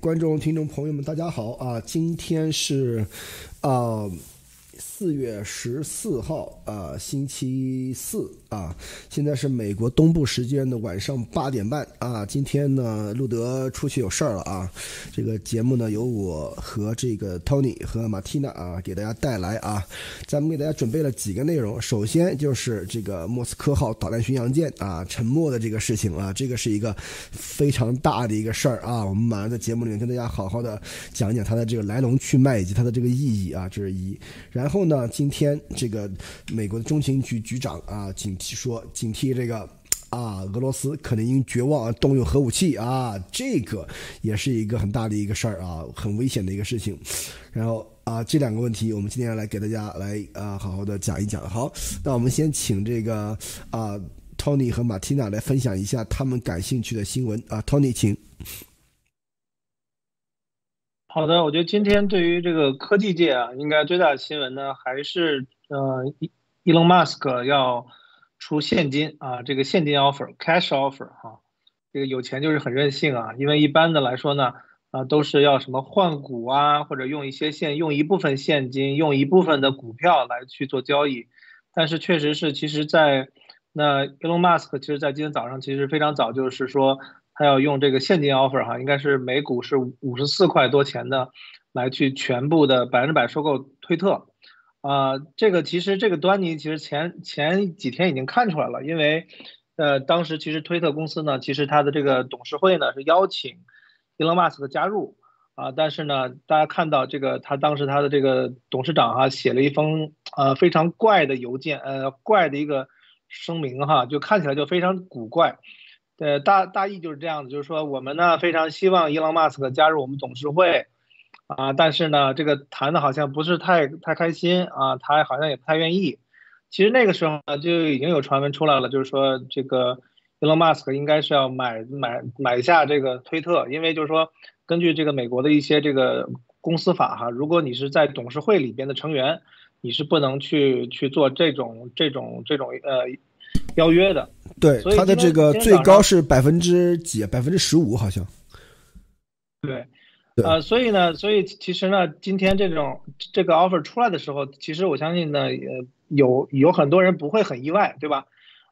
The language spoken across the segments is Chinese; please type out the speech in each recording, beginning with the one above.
观众、听众朋友们，大家好啊！今天是啊四月十四号啊，星期四啊，现在是美国东部时间的晚上八点半啊。今天呢，路德出去有事儿了啊。这个节目呢，由我和这个 Tony 和马蒂娜啊给大家带来啊。咱们给大家准备了几个内容，首先就是这个莫斯科号导弹巡洋舰啊沉没的这个事情啊，这个是一个非常大的一个事儿啊。我们马上在节目里面跟大家好好的讲一讲它的这个来龙去脉以及它的这个意义啊，这是一。然后呢，今天这个美国的中情局局长啊警说，警惕这个啊俄罗斯可能因绝望而动用核武器啊，这个也是一个很大的一个事儿啊，很危险的一个事情。然后啊，这两个问题我们今天来给大家来啊好好的讲一讲。好，那我们先请这个啊 Tony 和马蒂娜来分享一下他们感兴趣的新闻啊，Tony 请。好的，我觉得今天对于这个科技界啊，应该最大的新闻呢，还是呃，伊伊隆马斯克要出现金啊，这个现金 offer，cash offer 哈，这个有钱就是很任性啊，因为一般的来说呢，啊都是要什么换股啊，或者用一些现用一部分现金，用一部分的股票来去做交易，但是确实是，其实在那 Elon Musk 其实在今天早上其实非常早就是说。他要用这个现金 offer 哈，应该是每股是五十四块多钱的，来去全部的百分之百收购推特，啊，这个其实这个端倪其实前前几天已经看出来了，因为，呃，当时其实推特公司呢，其实它的这个董事会呢是邀请 Elon Musk 的加入，啊，但是呢，大家看到这个他当时他的这个董事长哈写了一封呃非常怪的邮件，呃怪的一个声明哈，就看起来就非常古怪。对，大大意就是这样子，就是说我们呢非常希望伊朗马斯克加入我们董事会，啊，但是呢这个谈的好像不是太太开心啊，他好像也不太愿意。其实那个时候呢就已经有传闻出来了，就是说这个 Elon Musk 应该是要买买买下这个推特，因为就是说根据这个美国的一些这个公司法哈，如果你是在董事会里边的成员，你是不能去去做这种这种这种呃。邀约的，对他的这个最高是百分之几？百分之十五好像。对，呃，所以呢，所以其实呢，今天这种这个 offer 出来的时候，其实我相信呢，呃，有有很多人不会很意外，对吧？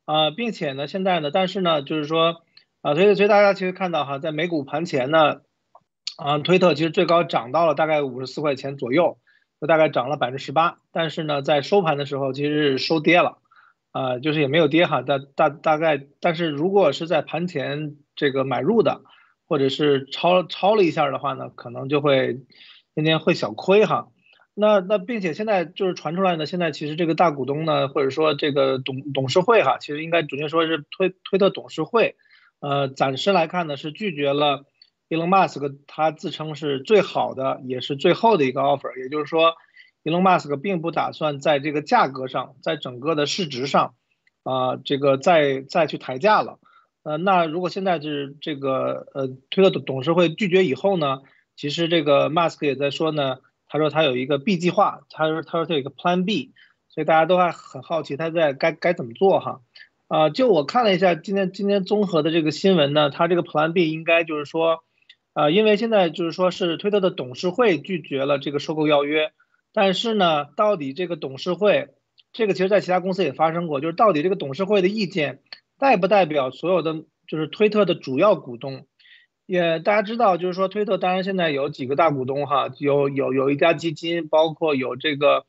啊，并且呢，现在呢，但是呢，就是说，啊，所以所以大家其实看到哈，在美股盘前呢，啊，推特其实最高涨到了大概五十四块钱左右，就大概涨了百分之十八，但是呢，在收盘的时候其实是收跌了。啊，就是也没有跌哈，大大大概，但是如果是在盘前这个买入的，或者是抄抄了一下的话呢，可能就会今天会小亏哈。那那并且现在就是传出来呢，现在其实这个大股东呢，或者说这个董董事会哈，其实应该准确说是推推特董事会，呃，暂时来看呢是拒绝了 Elon Musk 他自称是最好的也是最后的一个 offer，也就是说。伊隆马斯克并不打算在这个价格上，在整个的市值上，啊，这个再再去抬价了。呃，那如果现在是这个呃推特董董事会拒绝以后呢，其实这个马斯克也在说呢，他说他有一个 B 计划，他说他说他有一个 Plan B，所以大家都还很好奇他在该该怎么做哈。啊，就我看了一下今天今天综合的这个新闻呢，他这个 Plan B 应该就是说，啊，因为现在就是说是推特的董事会拒绝了这个收购要约。但是呢，到底这个董事会，这个其实在其他公司也发生过，就是到底这个董事会的意见代不代表所有的就是推特的主要股东？也大家知道，就是说推特当然现在有几个大股东哈，有有有一家基金，包括有这个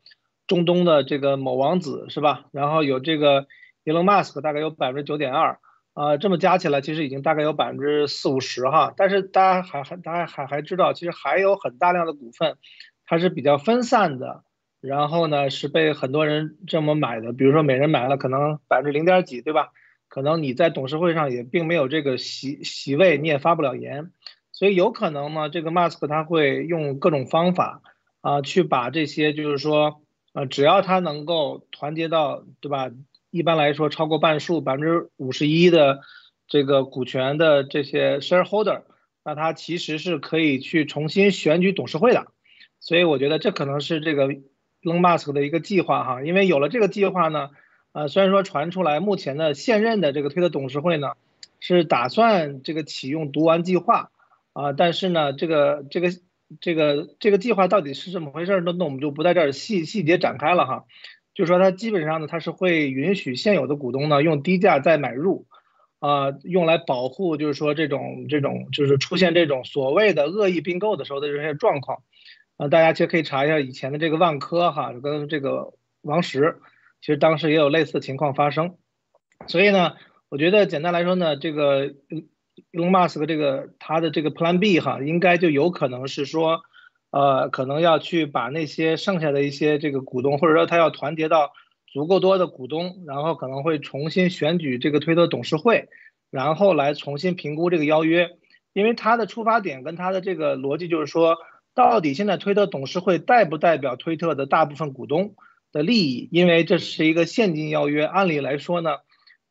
中东的这个某王子是吧？然后有这个 Elon Musk 大概有百分之九点二，啊，这么加起来其实已经大概有百分之四五十哈。但是大家还还大家还还知道，其实还有很大量的股份。它是比较分散的，然后呢是被很多人这么买的，比如说每人买了可能百分之零点几，对吧？可能你在董事会上也并没有这个席席位，你也发不了言，所以有可能呢，这个马斯克他会用各种方法啊，去把这些就是说，呃，只要他能够团结到，对吧？一般来说超过半数百分之五十一的这个股权的这些 shareholder，那他其实是可以去重新选举董事会的。所以我觉得这可能是这个 l o n Musk 的一个计划哈，因为有了这个计划呢，呃，虽然说传出来目前的现任的这个推特董事会呢，是打算这个启用读完计划，啊，但是呢，这个这个这个这个计划到底是怎么回事呢？那我们就不在这儿细细节展开了哈。就是说它基本上呢，它是会允许现有的股东呢用低价再买入，啊，用来保护就是说这种这种就是出现这种所谓的恶意并购的时候的这些状况，啊，大家其实可以查一下以前的这个万科哈跟这个王石，其实当时也有类似的情况发生，所以呢，我觉得简单来说呢，这个。Elon Musk 这个他的这个 Plan B 哈，应该就有可能是说，呃，可能要去把那些剩下的一些这个股东，或者说他要团结到足够多的股东，然后可能会重新选举这个推特董事会，然后来重新评估这个邀约，因为他的出发点跟他的这个逻辑就是说，到底现在推特董事会代不代表推特的大部分股东的利益？因为这是一个现金邀约，按理来说呢。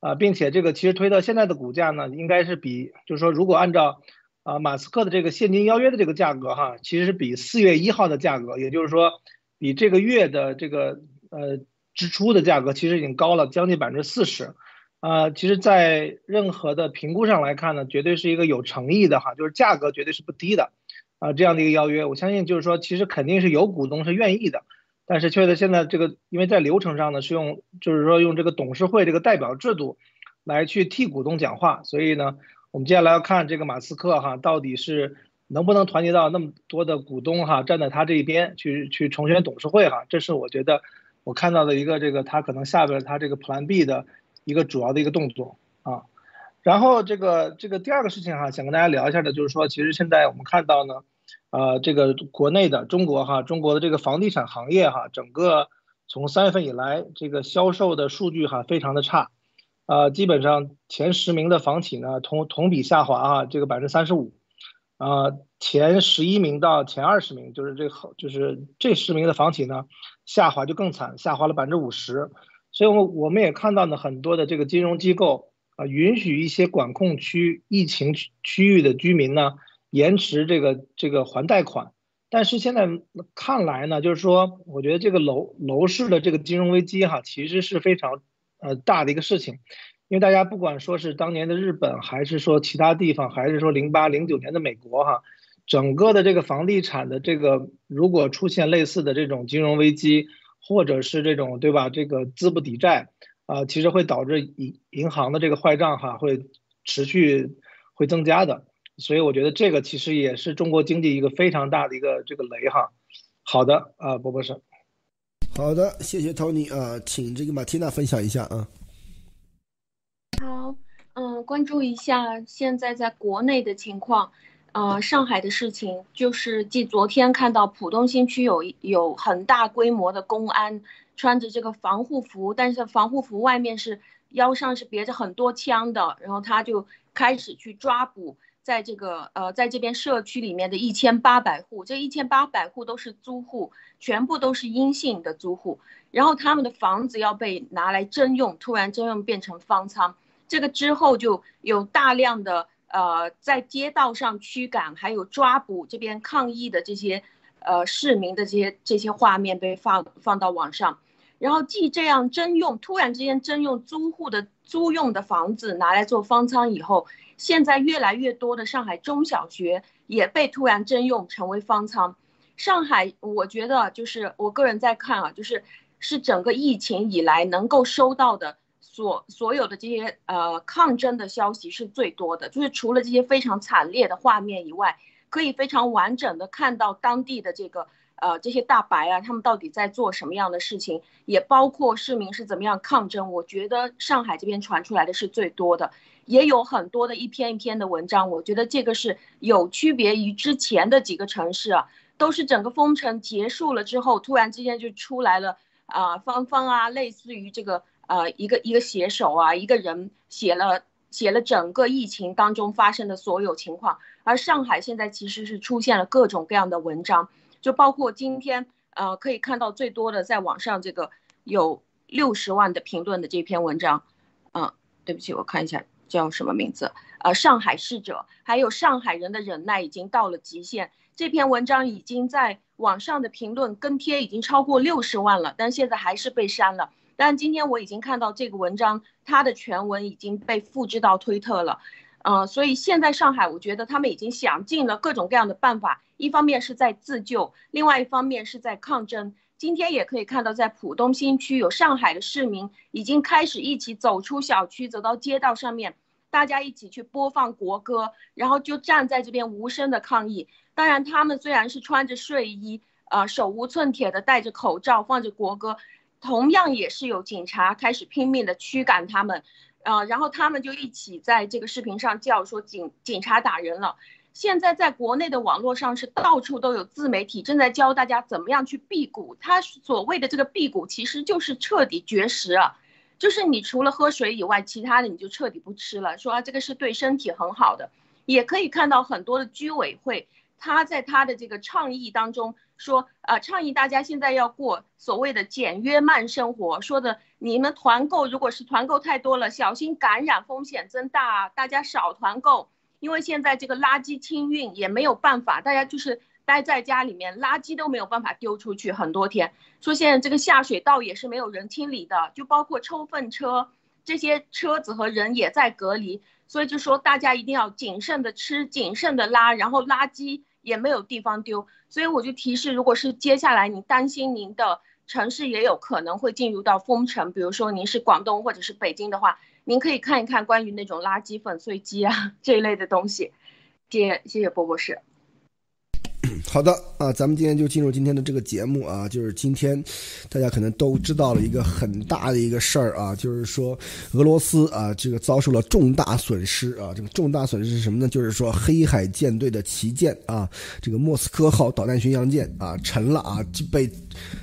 啊，并且这个其实推到现在的股价呢，应该是比，就是说如果按照啊马斯克的这个现金邀约的这个价格哈，其实是比四月一号的价格，也就是说比这个月的这个呃支出的价格，其实已经高了将近百分之四十。啊，其实，在任何的评估上来看呢，绝对是一个有诚意的哈，就是价格绝对是不低的啊，这样的一个邀约，我相信就是说，其实肯定是有股东是愿意的。但是，确实现在这个，因为在流程上呢，是用，就是说用这个董事会这个代表制度，来去替股东讲话，所以呢，我们接下来要看这个马斯克哈，到底是能不能团结到那么多的股东哈，站在他这一边去去重选董事会哈，这是我觉得我看到的一个这个他可能下边他这个 Plan B 的一个主要的一个动作啊。然后这个这个第二个事情哈，想跟大家聊一下的，就是说，其实现在我们看到呢。呃，这个国内的中国哈，中国的这个房地产行业哈，整个从三月份以来，这个销售的数据哈非常的差，呃，基本上前十名的房企呢同同比下滑啊，这个百分之三十五，啊，前十一名到前二十名，就是这就是这十名的房企呢下滑就更惨，下滑了百分之五十，所以，我我们也看到呢，很多的这个金融机构啊，允许一些管控区疫情区域的居民呢。延迟这个这个还贷款，但是现在看来呢，就是说，我觉得这个楼楼市的这个金融危机哈，其实是非常呃大的一个事情，因为大家不管说是当年的日本，还是说其他地方，还是说零八零九年的美国哈，整个的这个房地产的这个如果出现类似的这种金融危机，或者是这种对吧，这个资不抵债啊，其实会导致银银行的这个坏账哈会持续会增加的。所以我觉得这个其实也是中国经济一个非常大的一个这个雷哈。好的啊，波波生。好的，谢谢 Tony 啊，请这个马蒂娜分享一下啊。好，嗯，关注一下现在在国内的情况，呃，上海的事情就是继昨天看到浦东新区有有很大规模的公安穿着这个防护服，但是防护服外面是腰上是别着很多枪的，然后他就开始去抓捕。在这个呃，在这边社区里面的一千八百户，这一千八百户都是租户，全部都是阴性的租户。然后他们的房子要被拿来征用，突然征用变成方舱。这个之后就有大量的呃，在街道上驱赶，还有抓捕这边抗议的这些呃市民的这些这些画面被放放到网上。然后既这样征用，突然之间征用租户的租用的房子拿来做方舱以后。现在越来越多的上海中小学也被突然征用成为方舱。上海，我觉得就是我个人在看啊，就是是整个疫情以来能够收到的所所有的这些呃抗争的消息是最多的，就是除了这些非常惨烈的画面以外，可以非常完整的看到当地的这个呃这些大白啊，他们到底在做什么样的事情，也包括市民是怎么样抗争。我觉得上海这边传出来的是最多的。也有很多的一篇一篇的文章，我觉得这个是有区别于之前的几个城市啊，都是整个封城结束了之后，突然之间就出来了啊，芳芳啊，类似于这个呃一个一个写手啊，一个人写了写了整个疫情当中发生的所有情况，而上海现在其实是出现了各种各样的文章，就包括今天呃可以看到最多的在网上这个有六十万的评论的这篇文章，嗯，对不起，我看一下。叫什么名字？呃，上海逝者，还有上海人的忍耐已经到了极限。这篇文章已经在网上的评论跟帖已经超过六十万了，但现在还是被删了。但今天我已经看到这个文章，它的全文已经被复制到推特了。呃，所以现在上海，我觉得他们已经想尽了各种各样的办法，一方面是在自救，另外一方面是在抗争。今天也可以看到，在浦东新区有上海的市民已经开始一起走出小区，走到街道上面，大家一起去播放国歌，然后就站在这边无声的抗议。当然，他们虽然是穿着睡衣，呃，手无寸铁的戴着口罩放着国歌，同样也是有警察开始拼命的驱赶他们。呃，然后他们就一起在这个视频上叫说警警察打人了。现在在国内的网络上是到处都有自媒体正在教大家怎么样去辟谷。他所谓的这个辟谷其实就是彻底绝食啊，就是你除了喝水以外，其他的你就彻底不吃了。说啊，这个是对身体很好的。也可以看到很多的居委会，他在他的这个倡议当中说，呃，倡议大家现在要过所谓的简约慢生活，说的。你们团购如果是团购太多了，小心感染风险增大。大家少团购，因为现在这个垃圾清运也没有办法，大家就是待在家里面，垃圾都没有办法丢出去很多天。说现在这个下水道也是没有人清理的，就包括抽粪车，这些车子和人也在隔离。所以就说大家一定要谨慎的吃，谨慎的拉，然后垃圾也没有地方丢。所以我就提示，如果是接下来你担心您的。城市也有可能会进入到封城，比如说您是广东或者是北京的话，您可以看一看关于那种垃圾粉碎机啊这一类的东西。谢谢谢波博士。好的啊，咱们今天就进入今天的这个节目啊，就是今天大家可能都知道了一个很大的一个事儿啊，就是说俄罗斯啊这个遭受了重大损失啊，这个重大损失是什么呢？就是说黑海舰队的旗舰啊，这个莫斯科号导弹巡洋舰啊沉了啊，就被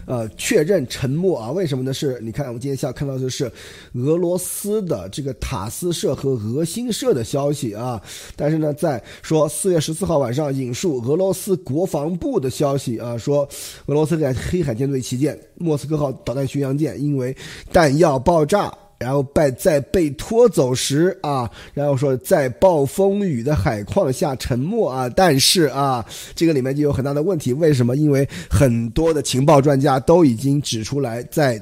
呃确认沉默啊，为什么呢？是你看我们今天下午看到的是俄罗斯的这个塔斯社和俄新社的消息啊，但是呢，在说四月十四号晚上引述俄罗斯。国防部的消息啊，说俄罗斯在黑海舰队旗舰莫斯科号导弹巡洋舰因为弹药爆炸。然后被在被拖走时啊，然后说在暴风雨的海况下沉没啊，但是啊，这个里面就有很大的问题。为什么？因为很多的情报专家都已经指出来，在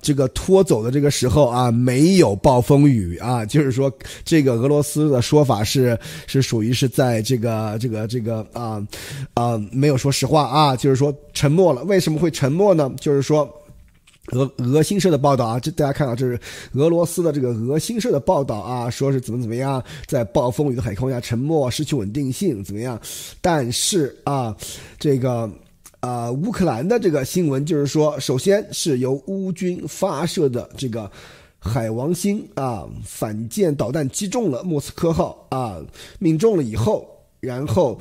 这个拖走的这个时候啊，没有暴风雨啊，就是说这个俄罗斯的说法是是属于是在这个这个这个啊啊没有说实话啊，就是说沉没了。为什么会沉没呢？就是说。俄俄新社的报道啊，这大家看到，这是俄罗斯的这个俄新社的报道啊，说是怎么怎么样，在暴风雨的海况下沉没，失去稳定性，怎么样？但是啊，这个啊，乌克兰的这个新闻就是说，首先是由乌军发射的这个海王星啊反舰导弹击中了莫斯科号啊，命中了以后，然后。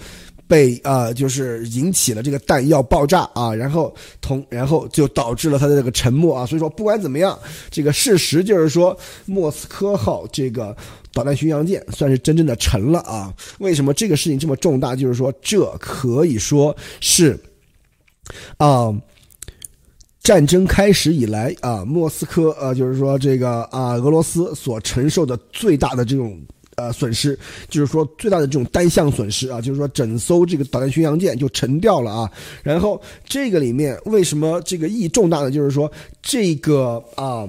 被啊，就是引起了这个弹药爆炸啊，然后同然后就导致了他的这个沉没啊。所以说，不管怎么样，这个事实就是说，莫斯科号这个导弹巡洋舰算是真正的沉了啊。为什么这个事情这么重大？就是说，这可以说是啊，战争开始以来啊，莫斯科呃，就是说这个啊，俄罗斯所承受的最大的这种。呃，损失就是说最大的这种单向损失啊，就是说整艘这个导弹巡洋舰就沉掉了啊。然后这个里面为什么这个意义重大呢？就是说这个啊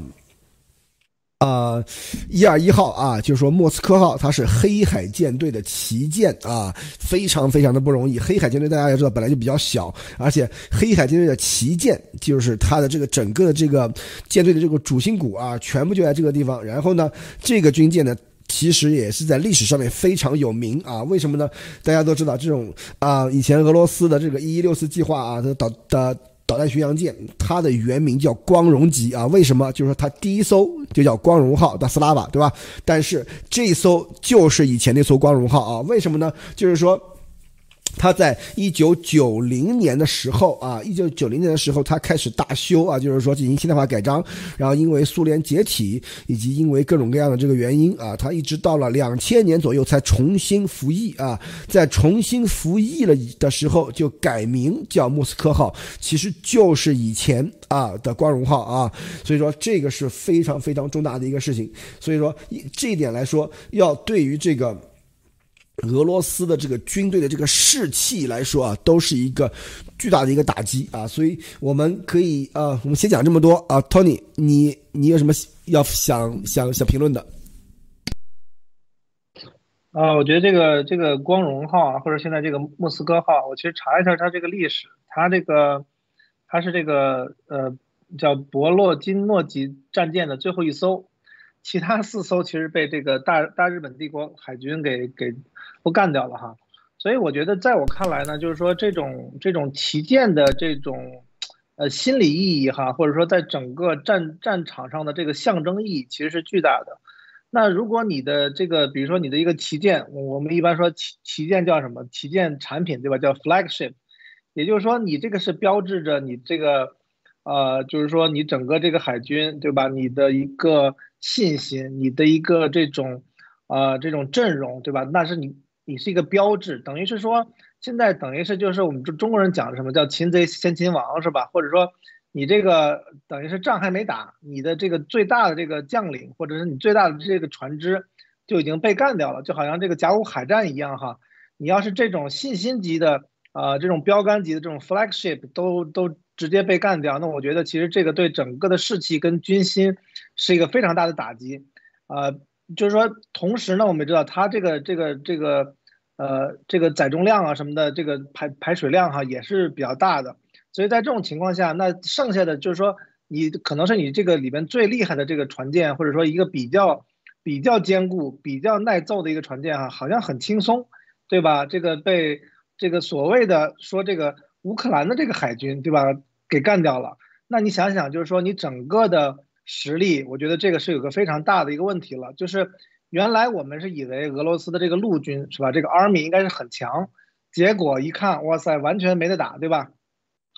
啊一二一号啊，就是说莫斯科号，它是黑海舰队的旗舰啊，非常非常的不容易。黑海舰队大家也知道本来就比较小，而且黑海舰队的旗舰就是它的这个整个的这个舰队的这个主心骨啊，全部就在这个地方。然后呢，这个军舰呢。其实也是在历史上面非常有名啊，为什么呢？大家都知道这种啊，以前俄罗斯的这个一一六四计划啊，的导的导弹巡洋舰，它的原名叫光荣级啊。为什么？就是说它第一艘就叫光荣号的斯拉瓦，对吧？但是这艘就是以前那艘光荣号啊。为什么呢？就是说。他在一九九零年的时候啊，一九九零年的时候，他开始大修啊，就是说进行现代化改装。然后因为苏联解体，以及因为各种各样的这个原因啊，他一直到了两千年左右才重新服役啊。在重新服役了的时候，就改名叫莫斯科号，其实就是以前啊的光荣号啊。所以说这个是非常非常重大的一个事情。所以说这一点来说，要对于这个。俄罗斯的这个军队的这个士气来说啊，都是一个巨大的一个打击啊，所以我们可以啊，我们先讲这么多啊，Tony，你你有什么要想想想评论的？啊，我觉得这个这个光荣号啊，或者现在这个莫斯科号，我其实查一下它这个历史，它这个它是这个呃叫博洛金诺级战舰的最后一艘，其他四艘其实被这个大大日本帝国海军给给都干掉了哈。所以我觉得在我看来呢，就是说这种这种旗舰的这种呃心理意义哈，或者说在整个战战场上的这个象征意义其实是巨大的。那如果你的这个，比如说你的一个旗舰，我们一般说旗旗舰叫什么？旗舰产品对吧？叫 flagship，也就是说你这个是标志着你这个，呃，就是说你整个这个海军对吧？你的一个信心，你的一个这种，呃，这种阵容对吧？那是你你是一个标志，等于是说现在等于是就是我们中中国人讲什么叫擒贼先擒王是吧？或者说。你这个等于是仗还没打，你的这个最大的这个将领，或者是你最大的这个船只，就已经被干掉了，就好像这个甲午海战一样哈。你要是这种信心级的，呃，这种标杆级的这种 flagship 都都直接被干掉，那我觉得其实这个对整个的士气跟军心是一个非常大的打击。呃，就是说，同时呢，我们知道它这个这个这个，呃，这个载重量啊什么的，这个排排水量哈也是比较大的。所以在这种情况下，那剩下的就是说，你可能是你这个里边最厉害的这个船舰，或者说一个比较比较坚固、比较耐揍的一个船舰哈，好像很轻松，对吧？这个被这个所谓的说这个乌克兰的这个海军，对吧，给干掉了。那你想想，就是说你整个的实力，我觉得这个是有个非常大的一个问题了，就是原来我们是以为俄罗斯的这个陆军是吧，这个 army 应该是很强，结果一看，哇塞，完全没得打，对吧？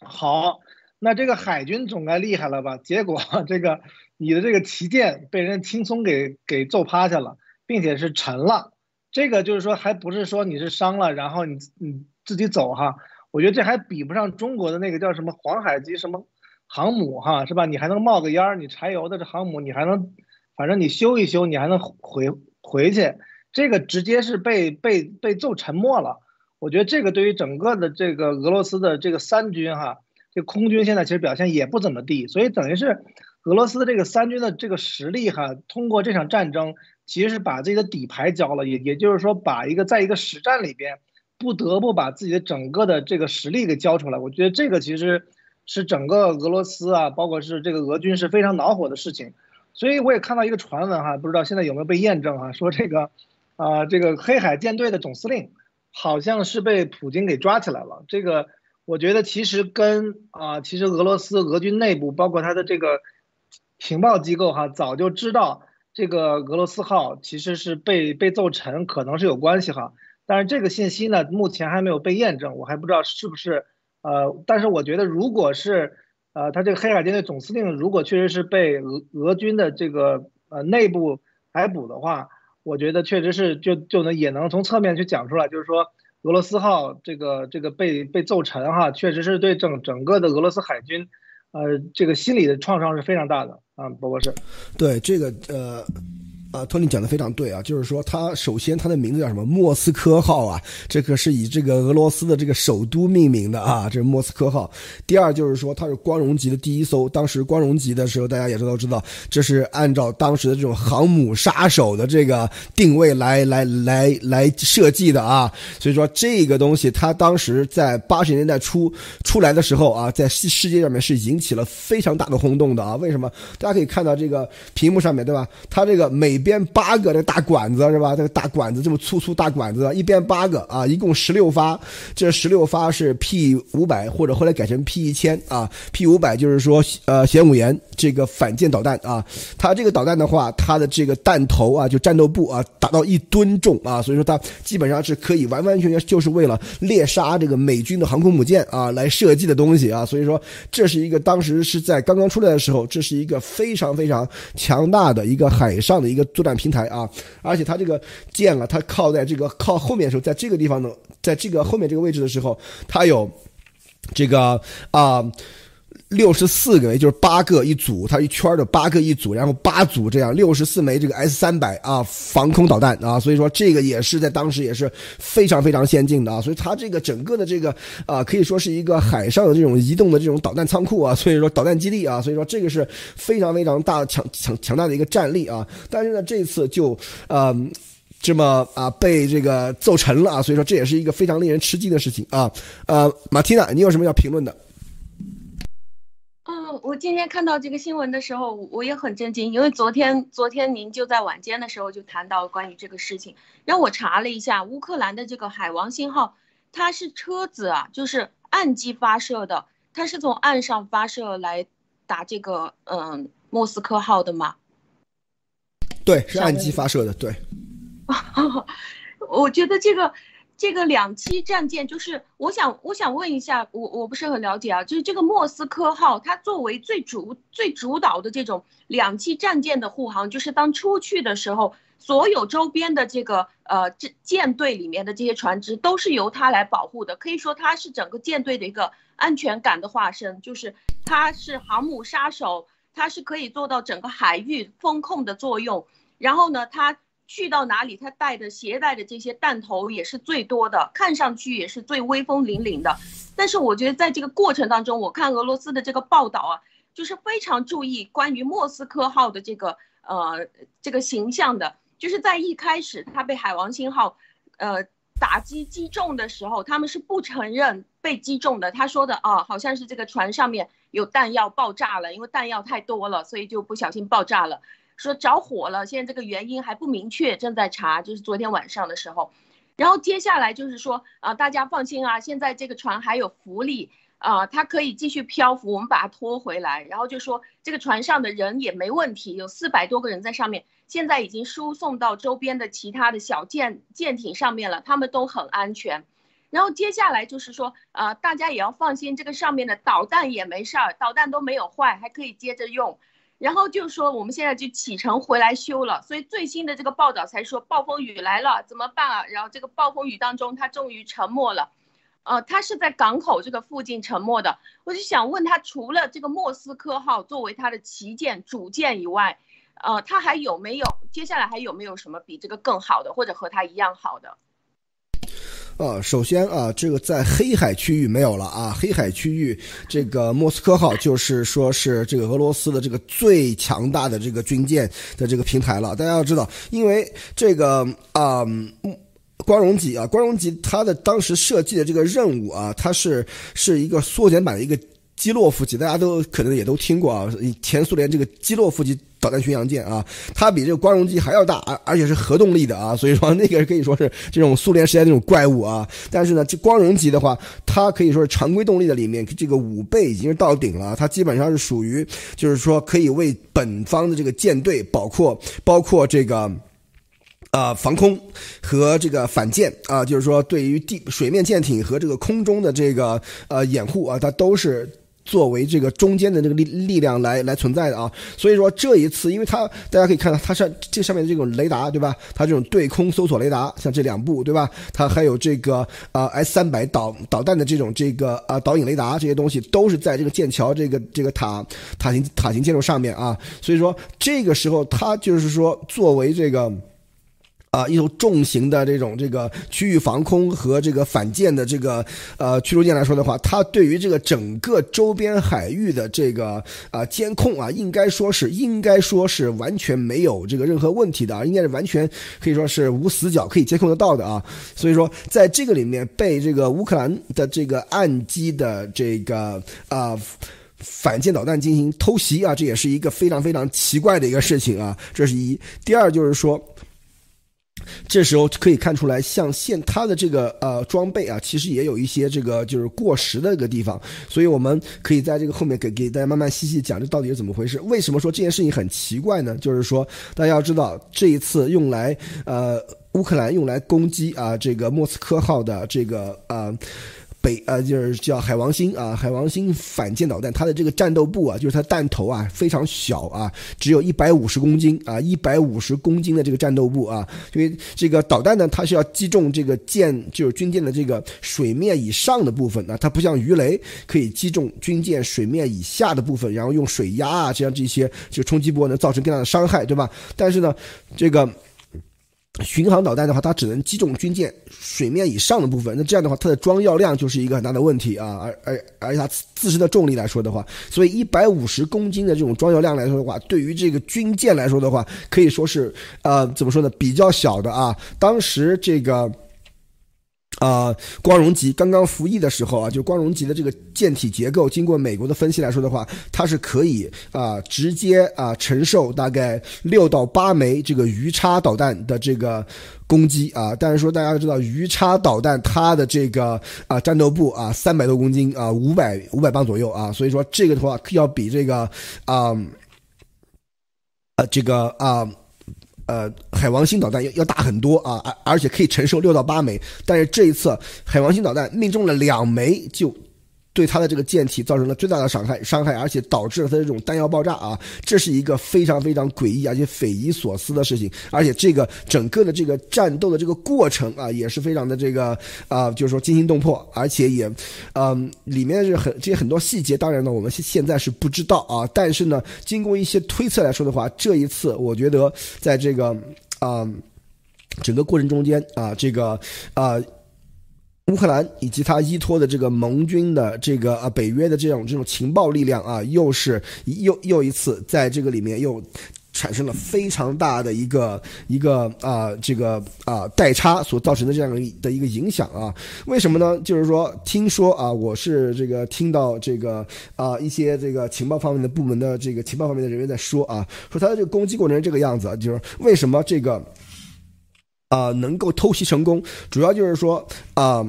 好，那这个海军总该厉害了吧？结果 这个你的这个旗舰被人轻松给给揍趴下了，并且是沉了。这个就是说，还不是说你是伤了，然后你你自己走哈。我觉得这还比不上中国的那个叫什么黄海级什么航母哈，是吧？你还能冒个烟儿，你柴油的这航母你还能，反正你修一修，你还能回回去。这个直接是被被被揍沉没了。我觉得这个对于整个的这个俄罗斯的这个三军哈，这空军现在其实表现也不怎么地，所以等于是俄罗斯的这个三军的这个实力哈，通过这场战争其实是把自己的底牌交了，也也就是说把一个在一个实战里边不得不把自己的整个的这个实力给交出来。我觉得这个其实是整个俄罗斯啊，包括是这个俄军是非常恼火的事情。所以我也看到一个传闻哈，不知道现在有没有被验证啊，说这个啊这个黑海舰队的总司令。好像是被普京给抓起来了。这个，我觉得其实跟啊，其实俄罗斯俄军内部，包括他的这个情报机构哈，早就知道这个俄罗斯号其实是被被揍沉，可能是有关系哈。但是这个信息呢，目前还没有被验证，我还不知道是不是呃。但是我觉得，如果是呃，他这个黑海舰队总司令如果确实是被俄俄军的这个呃内部逮捕的话。我觉得确实是，就就能也能从侧面去讲出来，就是说俄罗斯号这个这个被被揍沉哈，确实是对整整个的俄罗斯海军，呃，这个心理的创伤是非常大的啊，博博士。对这个呃。啊，托尼讲的非常对啊，就是说，它首先它的名字叫什么？莫斯科号啊，这个是以这个俄罗斯的这个首都命名的啊，这是莫斯科号。第二就是说，它是光荣级的第一艘。当时光荣级的时候，大家也都知道，这是按照当时的这种航母杀手的这个定位来来来来设计的啊。所以说，这个东西它当时在八十年代初出来的时候啊，在世世界上面是引起了非常大的轰动的啊。为什么？大家可以看到这个屏幕上面对吧？它这个每边八个这大管子是吧？这个大管子这么粗粗大管子，一边八个啊，一共十六发。这十六发是 P 五百或者后来改成 P 一千啊。P 五百就是说呃玄武岩这个反舰导弹啊。它这个导弹的话，它的这个弹头啊，就战斗部啊，达到一吨重啊。所以说它基本上是可以完完全全就是为了猎杀这个美军的航空母舰啊来设计的东西啊。所以说这是一个当时是在刚刚出来的时候，这是一个非常非常强大的一个海上的一个。作战平台啊，而且它这个舰啊，它靠在这个靠后面的时候，在这个地方呢，在这个后面这个位置的时候，它有这个啊。六十四个，也就是八个一组，它一圈的八个一组，然后八组这样，六十四枚这个 S 三百啊防空导弹啊，所以说这个也是在当时也是非常非常先进的啊，所以它这个整个的这个啊可以说是一个海上的这种移动的这种导弹仓库啊，所以说导弹基地啊，所以说这个是非常非常大强强强大的一个战力啊，但是呢这次就呃。这么啊被这个揍沉了啊，所以说这也是一个非常令人吃惊的事情啊。呃，马蒂娜，你有什么要评论的？嗯，我今天看到这个新闻的时候，我也很震惊，因为昨天昨天您就在晚间的时候就谈到关于这个事情，让我查了一下，乌克兰的这个海王星号，它是车子啊，就是岸基发射的，它是从岸上发射来打这个嗯莫斯科号的吗？对，是岸基发射的，对。我觉得这个这个两栖战舰，就是我想我想问一下，我我不是很了解啊，就是这个莫斯科号，它作为最主最主导的这种两栖战舰的护航，就是当出去的时候，所有周边的这个呃这舰队里面的这些船只都是由它来保护的，可以说它是整个舰队的一个安全感的化身，就是它是航母杀手，它是可以做到整个海域风控的作用，然后呢，它。去到哪里，他带的携带的这些弹头也是最多的，看上去也是最威风凛凛的。但是我觉得在这个过程当中，我看俄罗斯的这个报道啊，就是非常注意关于莫斯科号的这个呃这个形象的，就是在一开始他被海王星号呃打击击中的时候，他们是不承认被击中的。他说的啊，好像是这个船上面有弹药爆炸了，因为弹药太多了，所以就不小心爆炸了。说着火了，现在这个原因还不明确，正在查。就是昨天晚上的时候，然后接下来就是说啊，大家放心啊，现在这个船还有浮力啊，它可以继续漂浮，我们把它拖回来。然后就说这个船上的人也没问题，有四百多个人在上面，现在已经输送到周边的其他的小舰舰艇上面了，他们都很安全。然后接下来就是说啊，大家也要放心，这个上面的导弹也没事儿，导弹都没有坏，还可以接着用。然后就说我们现在就启程回来修了，所以最新的这个报道才说暴风雨来了怎么办啊？然后这个暴风雨当中，他终于沉没了，呃，他是在港口这个附近沉没的。我就想问他，除了这个莫斯科号作为他的旗舰主舰以外，呃，他还有没有接下来还有没有什么比这个更好的，或者和他一样好的？呃，首先啊，这个在黑海区域没有了啊。黑海区域，这个莫斯科号就是说是这个俄罗斯的这个最强大的这个军舰的这个平台了。大家要知道，因为这个啊，光荣级啊，光荣级它的当时设计的这个任务啊，它是是一个缩减版的一个。基洛夫级，大家都可能也都听过啊，前苏联这个基洛夫级导弹巡洋舰啊，它比这个光荣级还要大，而而且是核动力的啊，所以说那个可以说是这种苏联时代那种怪物啊。但是呢，这光荣级的话，它可以说是常规动力的里面这个五倍已经是到顶了，它基本上是属于就是说可以为本方的这个舰队，包括包括这个。啊，防空和这个反舰啊，就是说对于地水面舰艇和这个空中的这个呃掩护啊，它都是作为这个中间的这个力力量来来存在的啊。所以说这一次，因为它大家可以看到，它是这上面的这种雷达对吧？它这种对空搜索雷达，像这两部对吧？它还有这个啊 S 三百导导弹的这种这个啊导引雷达，这些东西都是在这个剑桥这个这个塔塔形塔形建筑上面啊。所以说这个时候，它就是说作为这个。啊，一艘重型的这种这个区域防空和这个反舰的这个呃驱逐舰来说的话，它对于这个整个周边海域的这个啊监控啊，应该说是应该说是完全没有这个任何问题的啊，应该是完全可以说是无死角可以监控得到的啊。所以说，在这个里面被这个乌克兰的这个岸基的这个啊反舰导弹进行偷袭啊，这也是一个非常非常奇怪的一个事情啊。这是一。第二就是说。这时候可以看出来，像现他的这个呃装备啊，其实也有一些这个就是过时的一个地方，所以我们可以在这个后面给给大家慢慢细细讲，这到底是怎么回事？为什么说这件事情很奇怪呢？就是说大家要知道，这一次用来呃乌克兰用来攻击啊这个莫斯科号的这个呃。北呃就是叫海王星啊，海王星反舰导弹，它的这个战斗部啊，就是它弹头啊非常小啊，只有一百五十公斤啊，一百五十公斤的这个战斗部啊，因为这个导弹呢，它是要击中这个舰，就是军舰的这个水面以上的部分啊，它不像鱼雷可以击中军舰水面以下的部分，然后用水压啊这样这些就冲击波能造成更大的伤害，对吧？但是呢，这个。巡航导弹的话，它只能击中军舰水面以上的部分。那这样的话，它的装药量就是一个很大的问题啊。而而而且它自身的重力来说的话，所以一百五十公斤的这种装药量来说的话，对于这个军舰来说的话，可以说是呃怎么说呢，比较小的啊。当时这个。啊，光荣级刚刚服役的时候啊，就光荣级的这个舰体结构，经过美国的分析来说的话，它是可以啊直接啊承受大概六到八枚这个鱼叉导弹的这个攻击啊。但是说大家知道，鱼叉导弹它的这个啊战斗部啊三百多公斤啊五百五百磅左右啊，所以说这个的话要比这个啊呃这个啊。呃，海王星导弹要要大很多啊，而而且可以承受六到八枚，但是这一次海王星导弹命中了两枚就。对它的这个舰体造成了最大的伤害，伤害，而且导致了它这种弹药爆炸啊，这是一个非常非常诡异而且匪夷所思的事情，而且这个整个的这个战斗的这个过程啊，也是非常的这个啊，就是说惊心动魄，而且也，嗯，里面是很这些很多细节，当然呢，我们现现在是不知道啊，但是呢，经过一些推测来说的话，这一次我觉得在这个啊整个过程中间啊，这个啊。乌克兰以及他依托的这个盟军的这个啊北约的这种这种情报力量啊，又是又又一次在这个里面又产生了非常大的一个一个啊这个啊代差所造成的这样的一个影响啊？为什么呢？就是说，听说啊，我是这个听到这个啊一些这个情报方面的部门的这个情报方面的人员在说啊，说他的这个攻击过程这个样子，就是为什么这个。啊，能够偷袭成功，主要就是说啊，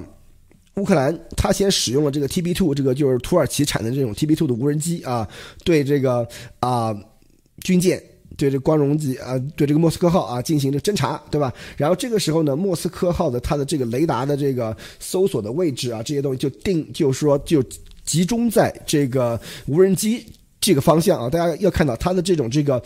乌克兰他先使用了这个 TB two，这个就是土耳其产的这种 TB two 的无人机啊，对这个啊军舰，对这光荣级啊，对这个莫斯科号啊进行这侦查，对吧？然后这个时候呢，莫斯科号的它的这个雷达的这个搜索的位置啊，这些东西就定，就是说就集中在这个无人机。这个方向啊，大家要看到它的这种这个，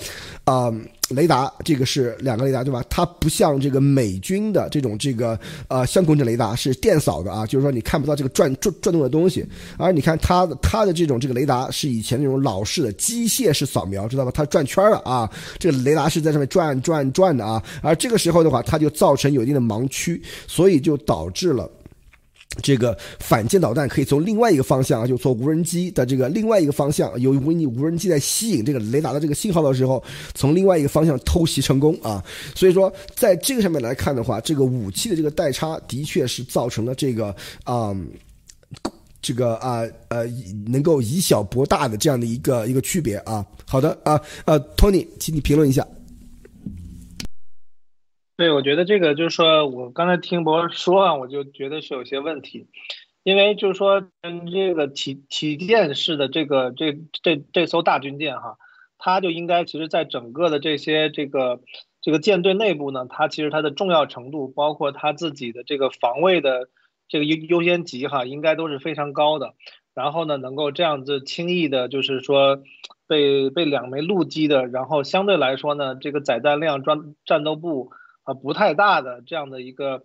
啊，雷达，这个是两个雷达对吧？它不像这个美军的这种这个呃相控阵雷达是电扫的啊，就是说你看不到这个转转转动的东西。而你看它的它的这种这个雷达是以前那种老式的机械式扫描，知道吧？它转圈了啊，这个雷达是在上面转转转的啊。而这个时候的话，它就造成有一定的盲区，所以就导致了。这个反舰导弹可以从另外一个方向，就从无人机的这个另外一个方向，由于你无人机在吸引这个雷达的这个信号的时候，从另外一个方向偷袭成功啊。所以说，在这个上面来看的话，这个武器的这个代差的确是造成了这个啊，这个啊呃能够以小博大的这样的一个一个区别啊。好的啊呃托尼请你评论一下。对，我觉得这个就是说，我刚才听博说啊，我就觉得是有些问题，因为就是说，这个体体舰式的这个这这这艘大军舰哈，它就应该其实在整个的这些这个这个舰队内部呢，它其实它的重要程度，包括它自己的这个防卫的这个优优先级哈，应该都是非常高的。然后呢，能够这样子轻易的，就是说被被两枚陆基的，然后相对来说呢，这个载弹量战战斗部。啊，不太大的这样的一个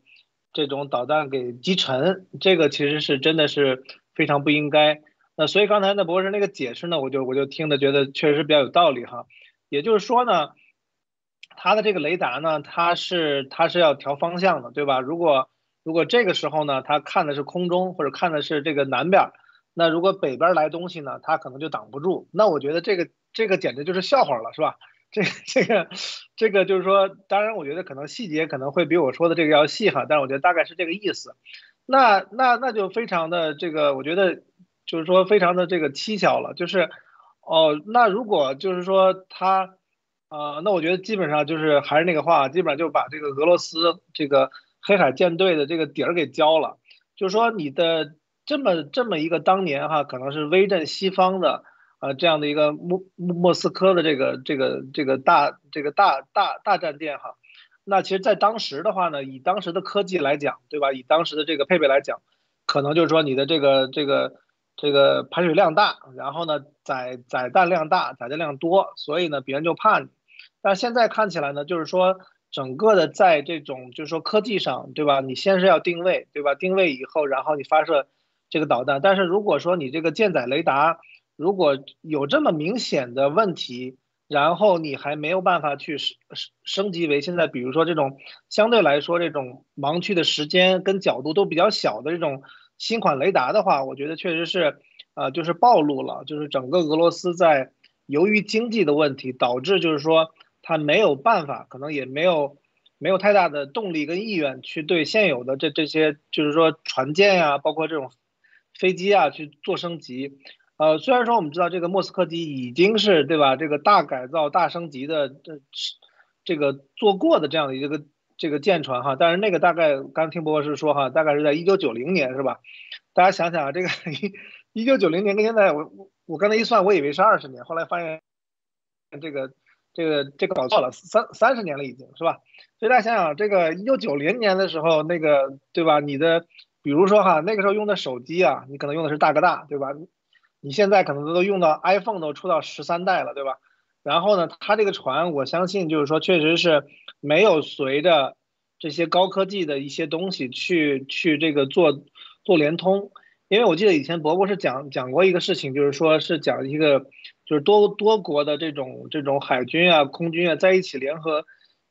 这种导弹给击沉，这个其实是真的是非常不应该。那所以刚才那博士那个解释呢，我就我就听的觉得确实比较有道理哈。也就是说呢，它的这个雷达呢，它是它是要调方向的，对吧？如果如果这个时候呢，它看的是空中或者看的是这个南边，那如果北边来东西呢，它可能就挡不住。那我觉得这个这个简直就是笑话了，是吧？这这个这个就是说，当然，我觉得可能细节可能会比我说的这个要细哈，但是我觉得大概是这个意思。那那那就非常的这个，我觉得就是说非常的这个蹊跷了。就是哦，那如果就是说他啊，那我觉得基本上就是还是那个话，基本上就把这个俄罗斯这个黑海舰队的这个底儿给交了。就是说你的这么这么一个当年哈，可能是威震西方的。呃，这样的一个莫莫斯科的这个这个这个大这个大大大战舰哈，那其实，在当时的话呢，以当时的科技来讲，对吧？以当时的这个配备来讲，可能就是说你的这个这个这个排水量大，然后呢载载弹量大，载弹量多，所以呢别人就怕你。但现在看起来呢，就是说整个的在这种就是说科技上，对吧？你先是要定位，对吧？定位以后，然后你发射这个导弹。但是如果说你这个舰载雷达，如果有这么明显的问题，然后你还没有办法去升升升级为现在，比如说这种相对来说这种盲区的时间跟角度都比较小的这种新款雷达的话，我觉得确实是，呃，就是暴露了，就是整个俄罗斯在由于经济的问题导致，就是说它没有办法，可能也没有没有太大的动力跟意愿去对现有的这这些，就是说船舰呀，包括这种飞机啊去做升级。呃，虽然说我们知道这个莫斯科级已经是对吧，这个大改造、大升级的这这个做过的这样的一个这个舰船哈，但是那个大概刚听博士说哈，大概是在一九九零年是吧？大家想想啊，这个一一九九零年跟现在我我我刚才一算，我以为是二十年，后来发现这个这个这个搞错了，三三十年了已经是吧？所以大家想想，这个一九九零年的时候那个对吧？你的比如说哈，那个时候用的手机啊，你可能用的是大哥大对吧？你现在可能都用到 iPhone 都出到十三代了，对吧？然后呢，它这个船，我相信就是说，确实是没有随着这些高科技的一些东西去去这个做做联通。因为我记得以前伯伯是讲讲过一个事情，就是说是讲一个就是多多国的这种这种海军啊、空军啊在一起联合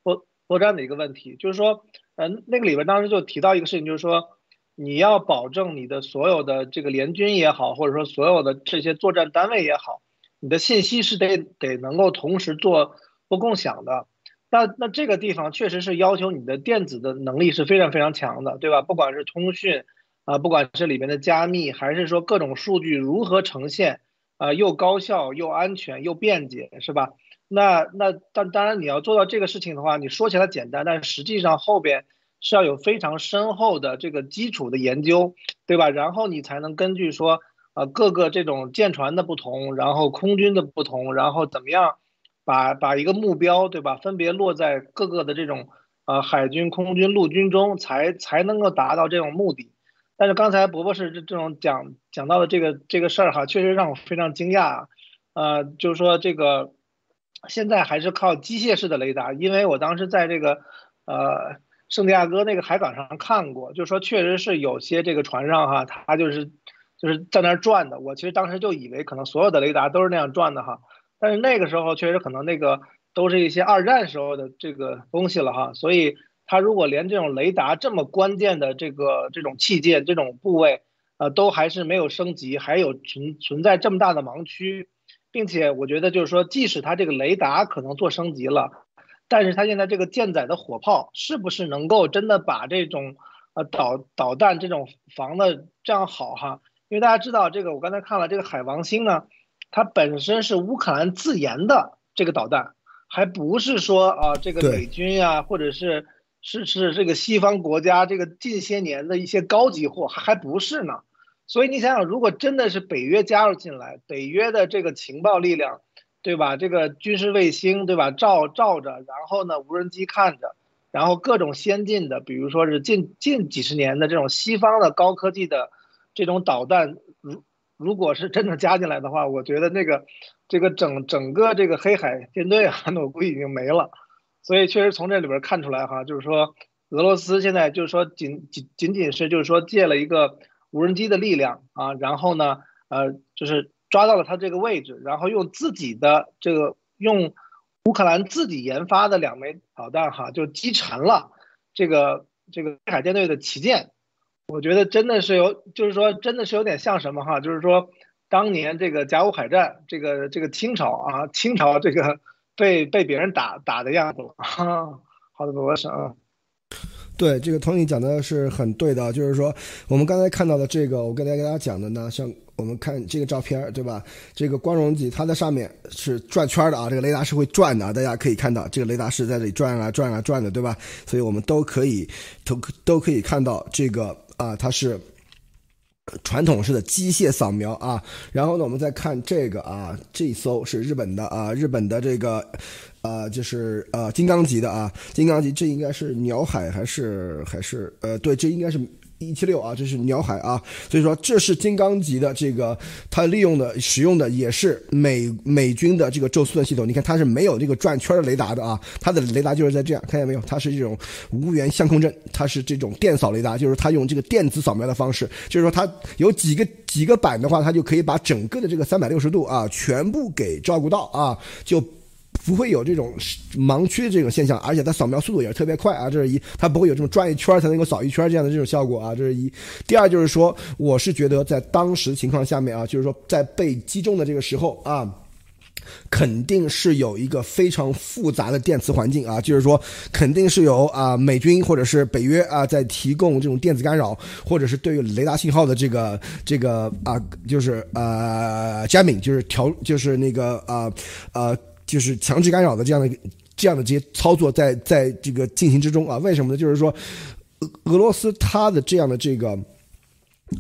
作作战的一个问题。就是说，嗯，那个里边当时就提到一个事情，就是说。你要保证你的所有的这个联军也好，或者说所有的这些作战单位也好，你的信息是得得能够同时做做共享的。那那这个地方确实是要求你的电子的能力是非常非常强的，对吧？不管是通讯啊，不管是里面的加密，还是说各种数据如何呈现啊，又高效又安全又便捷，是吧？那那但当然你要做到这个事情的话，你说起来简单，但实际上后边。是要有非常深厚的这个基础的研究，对吧？然后你才能根据说，呃，各个这种舰船的不同，然后空军的不同，然后怎么样，把把一个目标，对吧？分别落在各个的这种，呃，海军、空军、陆军中，才才能够达到这种目的。但是刚才伯伯是这这种讲讲到的这个这个事儿哈，确实让我非常惊讶，呃，就是说这个现在还是靠机械式的雷达，因为我当时在这个，呃。圣地亚哥那个海港上看过，就是说确实是有些这个船上哈，它就是就是在那儿转的。我其实当时就以为可能所有的雷达都是那样转的哈，但是那个时候确实可能那个都是一些二战时候的这个东西了哈。所以它如果连这种雷达这么关键的这个这种器件这种部位，呃，都还是没有升级，还有存存在这么大的盲区，并且我觉得就是说，即使它这个雷达可能做升级了。但是它现在这个舰载的火炮是不是能够真的把这种呃导导弹这种防的这样好哈？因为大家知道这个，我刚才看了这个海王星呢，它本身是乌克兰自研的这个导弹，还不是说啊这个美军啊或者是是是这个西方国家这个近些年的一些高级货还还不是呢。所以你想想，如果真的是北约加入进来，北约的这个情报力量。对吧？这个军事卫星，对吧？照照着，然后呢，无人机看着，然后各种先进的，比如说是近近几十年的这种西方的高科技的这种导弹，如如果是真的加进来的话，我觉得那个这个整整个这个黑海舰队啊，那 我估计已经没了。所以确实从这里边看出来哈，就是说俄罗斯现在就是说仅仅仅仅是就是说借了一个无人机的力量啊，然后呢，呃，就是。抓到了他这个位置，然后用自己的这个用乌克兰自己研发的两枚导弹哈，就击沉了这个这个海舰队的旗舰。我觉得真的是有，就是说真的是有点像什么哈，就是说当年这个甲午海战，这个这个清朝啊，清朝这个被被别人打打的样子了。好的，博士啊。对这个 Tony 讲的是很对的，就是说我们刚才看到的这个，我刚才给大家讲的呢，像我们看这个照片，对吧？这个光荣级它在上面是转圈的啊，这个雷达是会转的啊，大家可以看到这个雷达是在这里转啊转啊转的，对吧？所以我们都可以都都可以看到这个啊，它是传统式的机械扫描啊。然后呢，我们再看这个啊，这一艘是日本的啊，日本的这个。呃，就是呃，金刚级的啊，金刚级，这应该是鸟海还是还是呃，对，这应该是一七六啊，这是鸟海啊，所以说这是金刚级的这个，它利用的使用的也是美美军的这个宙斯盾系统，你看它是没有这个转圈的雷达的啊，它的雷达就是在这样，看见没有？它是这种无源相控阵，它是这种电扫雷达，就是它用这个电子扫描的方式，就是说它有几个几个板的话，它就可以把整个的这个三百六十度啊全部给照顾到啊，就。不会有这种盲区的这种现象，而且它扫描速度也是特别快啊，这是一，它不会有这种转一圈才能够扫一圈这样的这种效果啊，这是一。第二就是说，我是觉得在当时情况下面啊，就是说在被击中的这个时候啊。肯定是有一个非常复杂的电磁环境啊，就是说，肯定是有啊美军或者是北约啊在提供这种电子干扰，或者是对于雷达信号的这个这个啊，就是呃 jamming，就是调，就是那个啊呃，就是强制干扰的这样的这样的这些操作在在这个进行之中啊？为什么呢？就是说，俄罗斯它的这样的这个。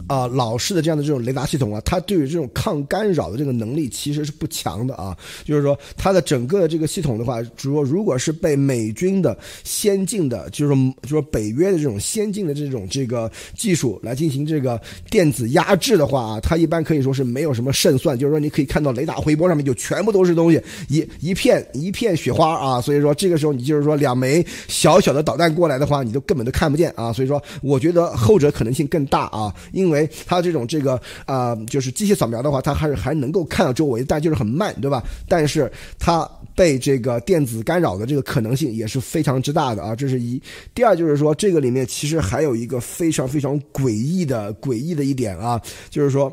啊，老式的这样的这种雷达系统啊，它对于这种抗干扰的这个能力其实是不强的啊。就是说，它的整个的这个系统的话，如如果是被美军的先进的，就是说，就是北约的这种先进的这种这个技术来进行这个电子压制的话啊，它一般可以说是没有什么胜算。就是说，你可以看到雷达回波上面就全部都是东西，一一片一片雪花啊。所以说，这个时候你就是说两枚小小的导弹过来的话，你都根本都看不见啊。所以说，我觉得后者可能性更大啊。因因为它这种这个啊，就是机械扫描的话，它还是还能够看到周围，但就是很慢，对吧？但是它被这个电子干扰的这个可能性也是非常之大的啊，这是一。第二就是说，这个里面其实还有一个非常非常诡异的诡异的一点啊，就是说，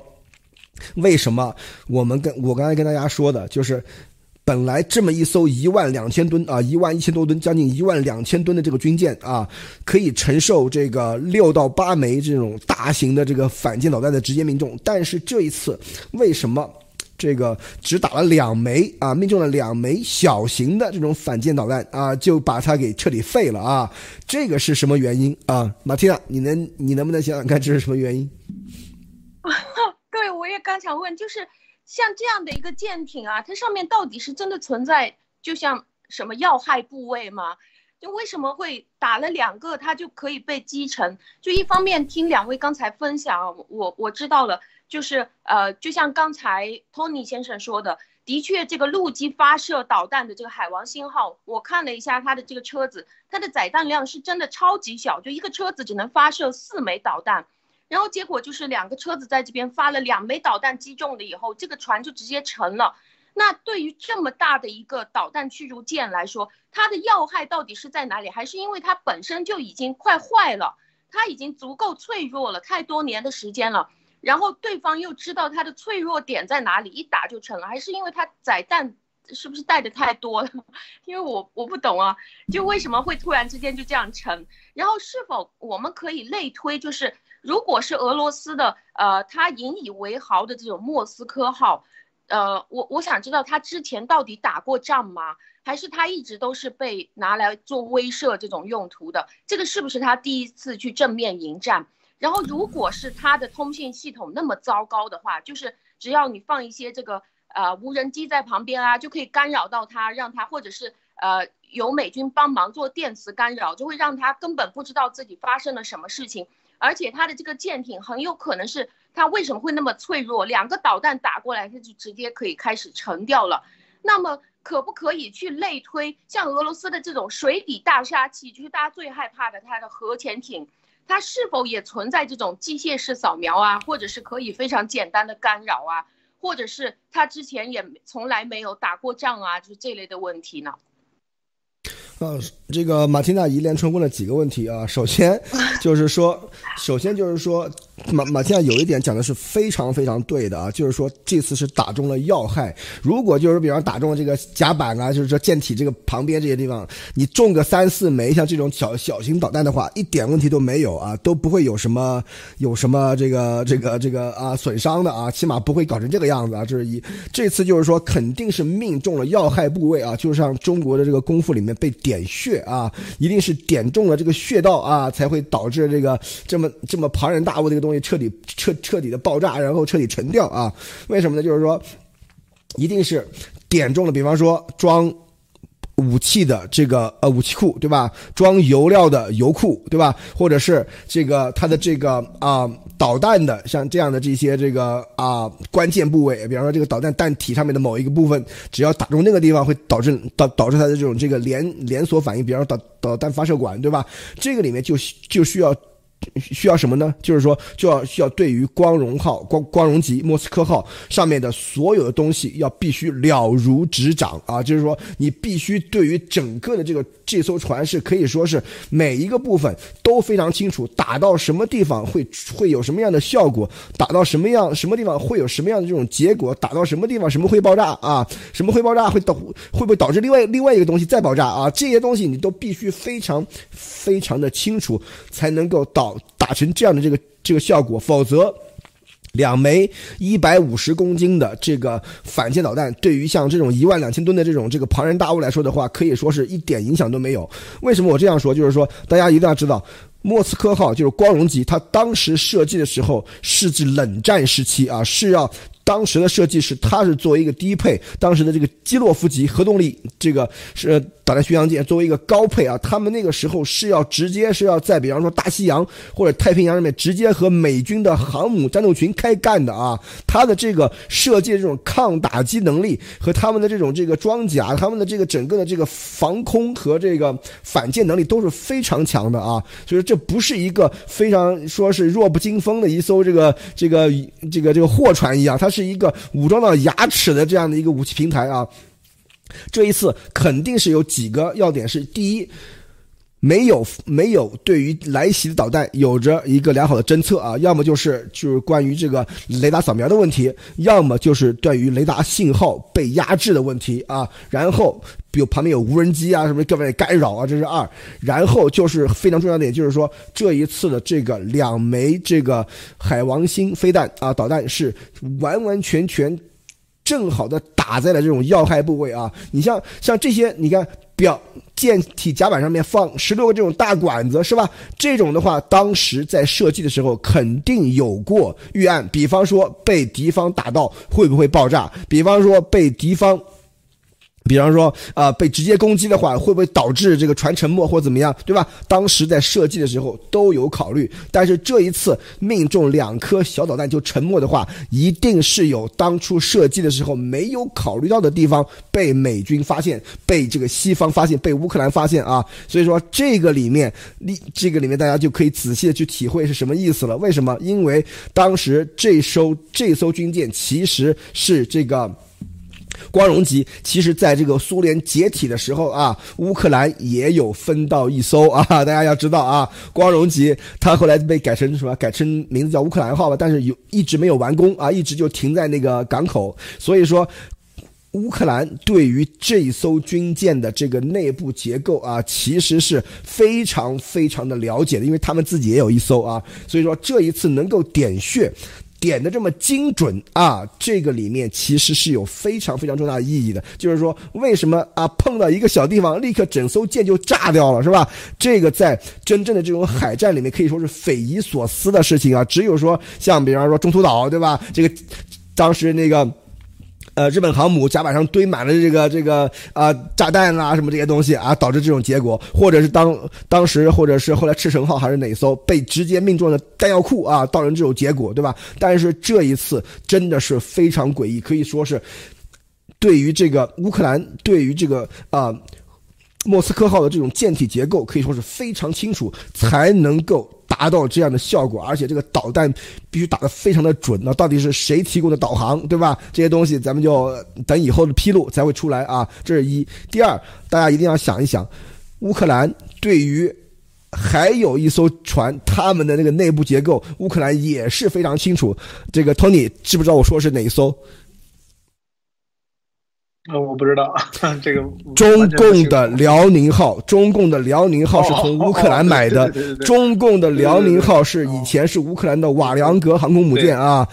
为什么我们跟我刚才跟大家说的，就是。本来这么一艘一万两千吨啊，一万一千多吨，将近一万两千吨的这个军舰啊，可以承受这个六到八枚这种大型的这个反舰导弹的直接命中。但是这一次，为什么这个只打了两枚啊，命中了两枚小型的这种反舰导弹啊，就把它给彻底废了啊？这个是什么原因啊？马蒂娜，你能你能不能想想看这是什么原因？对，我也刚想问，就是。像这样的一个舰艇啊，它上面到底是真的存在，就像什么要害部位吗？就为什么会打了两个，它就可以被击沉？就一方面听两位刚才分享，我我知道了，就是呃，就像刚才 Tony 先生说的，的确这个陆基发射导弹的这个海王星号，我看了一下它的这个车子，它的载弹量是真的超级小，就一个车子只能发射四枚导弹。然后结果就是两个车子在这边发了两枚导弹击中了以后，这个船就直接沉了。那对于这么大的一个导弹驱逐舰来说，它的要害到底是在哪里？还是因为它本身就已经快坏了，它已经足够脆弱了，太多年的时间了。然后对方又知道它的脆弱点在哪里，一打就沉了。还是因为它载弹是不是带的太多了？因为我我不懂啊，就为什么会突然之间就这样沉？然后是否我们可以类推，就是？如果是俄罗斯的，呃，他引以为豪的这种莫斯科号，呃，我我想知道他之前到底打过仗吗？还是他一直都是被拿来做威慑这种用途的？这个是不是他第一次去正面迎战？然后，如果是他的通信系统那么糟糕的话，就是只要你放一些这个呃无人机在旁边啊，就可以干扰到他，让他或者是呃有美军帮忙做电磁干扰，就会让他根本不知道自己发生了什么事情。而且它的这个舰艇很有可能是它为什么会那么脆弱？两个导弹打过来，它就直接可以开始沉掉了。那么可不可以去类推，像俄罗斯的这种水底大杀器，就是大家最害怕的它的核潜艇，它是否也存在这种机械式扫描啊，或者是可以非常简单的干扰啊，或者是它之前也从来没有打过仗啊，就是这类的问题呢？啊，这个马蒂娜一连串问了几个问题啊。首先就是说，首先就是说，马马蒂娜有一点讲的是非常非常对的啊，就是说这次是打中了要害。如果就是比方打中这个甲板啊，就是说舰体这个旁边这些地方，你中个三四枚像这种小小型导弹的话，一点问题都没有啊，都不会有什么有什么这个这个这个啊损伤的啊，起码不会搞成这个样子啊。这是一，这次就是说肯定是命中了要害部位啊，就是像中国的这个功夫里面被。点穴啊，一定是点中了这个穴道啊，才会导致这个这么这么庞然大物这个东西彻底彻彻底的爆炸，然后彻底沉掉啊？为什么呢？就是说，一定是点中了，比方说装。武器的这个呃武器库对吧？装油料的油库对吧？或者是这个它的这个啊导弹的像这样的这些这个啊关键部位，比方说这个导弹弹体上面的某一个部分，只要打中那个地方，会导致导导致它的这种这个连连锁反应，比方说导导弹发射管对吧？这个里面就就需要需要什么呢？就是说，就要需要对于光荣号、光光荣级、莫斯科号上面的所有的东西，要必须了如指掌啊！就是说，你必须对于整个的这个这艘船是可以说是每一个部分都非常清楚，打到什么地方会会有什么样的效果，打到什么样什么地方会有什么样的这种结果，打到什么地方什么会爆炸啊？什么会爆炸会导会不会导致另外另外一个东西再爆炸啊？这些东西你都必须非常非常的清楚，才能够导。打成这样的这个这个效果，否则，两枚一百五十公斤的这个反舰导弹，对于像这种一万两千吨的这种这个庞然大物来说的话，可以说是一点影响都没有。为什么我这样说？就是说，大家一定要知道，莫斯科号就是光荣级，它当时设计的时候是指冷战时期啊，是要。当时的设计是，它是作为一个低配，当时的这个基洛夫级核动力这个是把它巡洋舰作为一个高配啊，他们那个时候是要直接是要在比方说大西洋或者太平洋上面直接和美军的航母战斗群开干的啊，它的这个设计这种抗打击能力和他们的这种这个装甲，他们的这个整个的这个防空和这个反舰能力都是非常强的啊，所以这不是一个非常说是弱不禁风的一艘这个这个这个这个货船一样，它。是一个武装到牙齿的这样的一个武器平台啊！这一次肯定是有几个要点：是第一，没有没有对于来袭的导弹有着一个良好的侦测啊；要么就是就是关于这个雷达扫描的问题；要么就是对于雷达信号被压制的问题啊。然后，比如旁边有无人机啊，什么各位干扰啊，这是二。然后就是非常重要的点，就是说这一次的这个两枚这个海王星飞弹啊导弹是完完全全正好的打在了这种要害部位啊。你像像这些，你看表。舰体甲板上面放十六个这种大管子是吧？这种的话，当时在设计的时候肯定有过预案，比方说被敌方打到会不会爆炸？比方说被敌方。比方说，啊，被直接攻击的话，会不会导致这个船沉没或怎么样，对吧？当时在设计的时候都有考虑，但是这一次命中两颗小导弹就沉没的话，一定是有当初设计的时候没有考虑到的地方被美军发现，被这个西方发现，被乌克兰发现啊！所以说这个里面，你这个里面大家就可以仔细的去体会是什么意思了。为什么？因为当时这艘这艘军舰其实是这个。光荣级其实，在这个苏联解体的时候啊，乌克兰也有分到一艘啊。大家要知道啊，光荣级它后来被改成什么？改成名字叫乌克兰号吧。但是有一直没有完工啊，一直就停在那个港口。所以说，乌克兰对于这一艘军舰的这个内部结构啊，其实是非常非常的了解的，因为他们自己也有一艘啊。所以说，这一次能够点穴。点的这么精准啊，这个里面其实是有非常非常重大的意义的。就是说，为什么啊碰到一个小地方，立刻整艘舰就炸掉了，是吧？这个在真正的这种海战里面可以说是匪夷所思的事情啊。只有说像比方说中途岛，对吧？这个当时那个。呃，日本航母甲板上堆满了这个这个啊炸弹啊什么这些东西啊，导致这种结果，或者是当当时或者是后来赤城号还是哪艘被直接命中的弹药库啊，造成这种结果，对吧？但是这一次真的是非常诡异，可以说是对于这个乌克兰，对于这个啊莫斯科号的这种舰体结构，可以说是非常清楚，才能够。达到这样的效果，而且这个导弹必须打得非常的准。那到底是谁提供的导航，对吧？这些东西咱们就等以后的披露才会出来啊。这是一。第二，大家一定要想一想，乌克兰对于还有一艘船，他们的那个内部结构，乌克兰也是非常清楚。这个 Tony 知不知道我说是哪一艘？呃，我不知道 这个。中共的辽宁号，中共的辽宁号是从乌克兰买的。中共的辽宁号是以前是乌克兰的瓦良格航空母舰啊。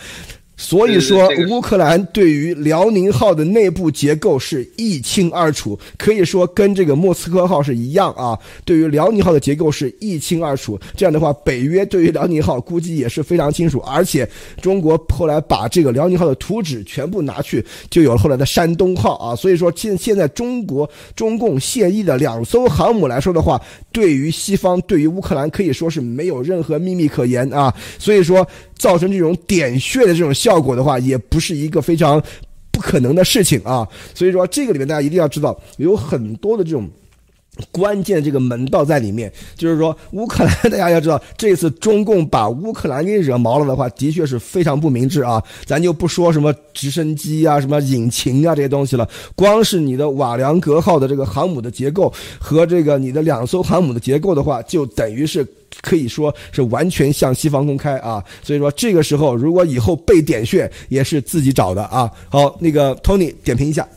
所以说，乌克兰对于辽宁号的内部结构是一清二楚，可以说跟这个莫斯科号是一样啊。对于辽宁号的结构是一清二楚，这样的话，北约对于辽宁号估计也是非常清楚。而且，中国后来把这个辽宁号的图纸全部拿去，就有了后来的山东号啊。所以说，现现在中国中共现役的两艘航母来说的话，对于西方，对于乌克兰可以说是没有任何秘密可言啊。所以说。造成这种点穴的这种效果的话，也不是一个非常不可能的事情啊。所以说，这个里面大家一定要知道，有很多的这种关键这个门道在里面，就是说乌克兰，大家要知道，这次中共把乌克兰给惹毛了的话，的确是非常不明智啊。咱就不说什么直升机啊、什么引擎啊这些东西了，光是你的瓦良格号的这个航母的结构和这个你的两艘航母的结构的话，就等于是可以说是完全向西方公开啊。所以说这个时候，如果以后被点穴，也是自己找的啊。好，那个 Tony 点评一下。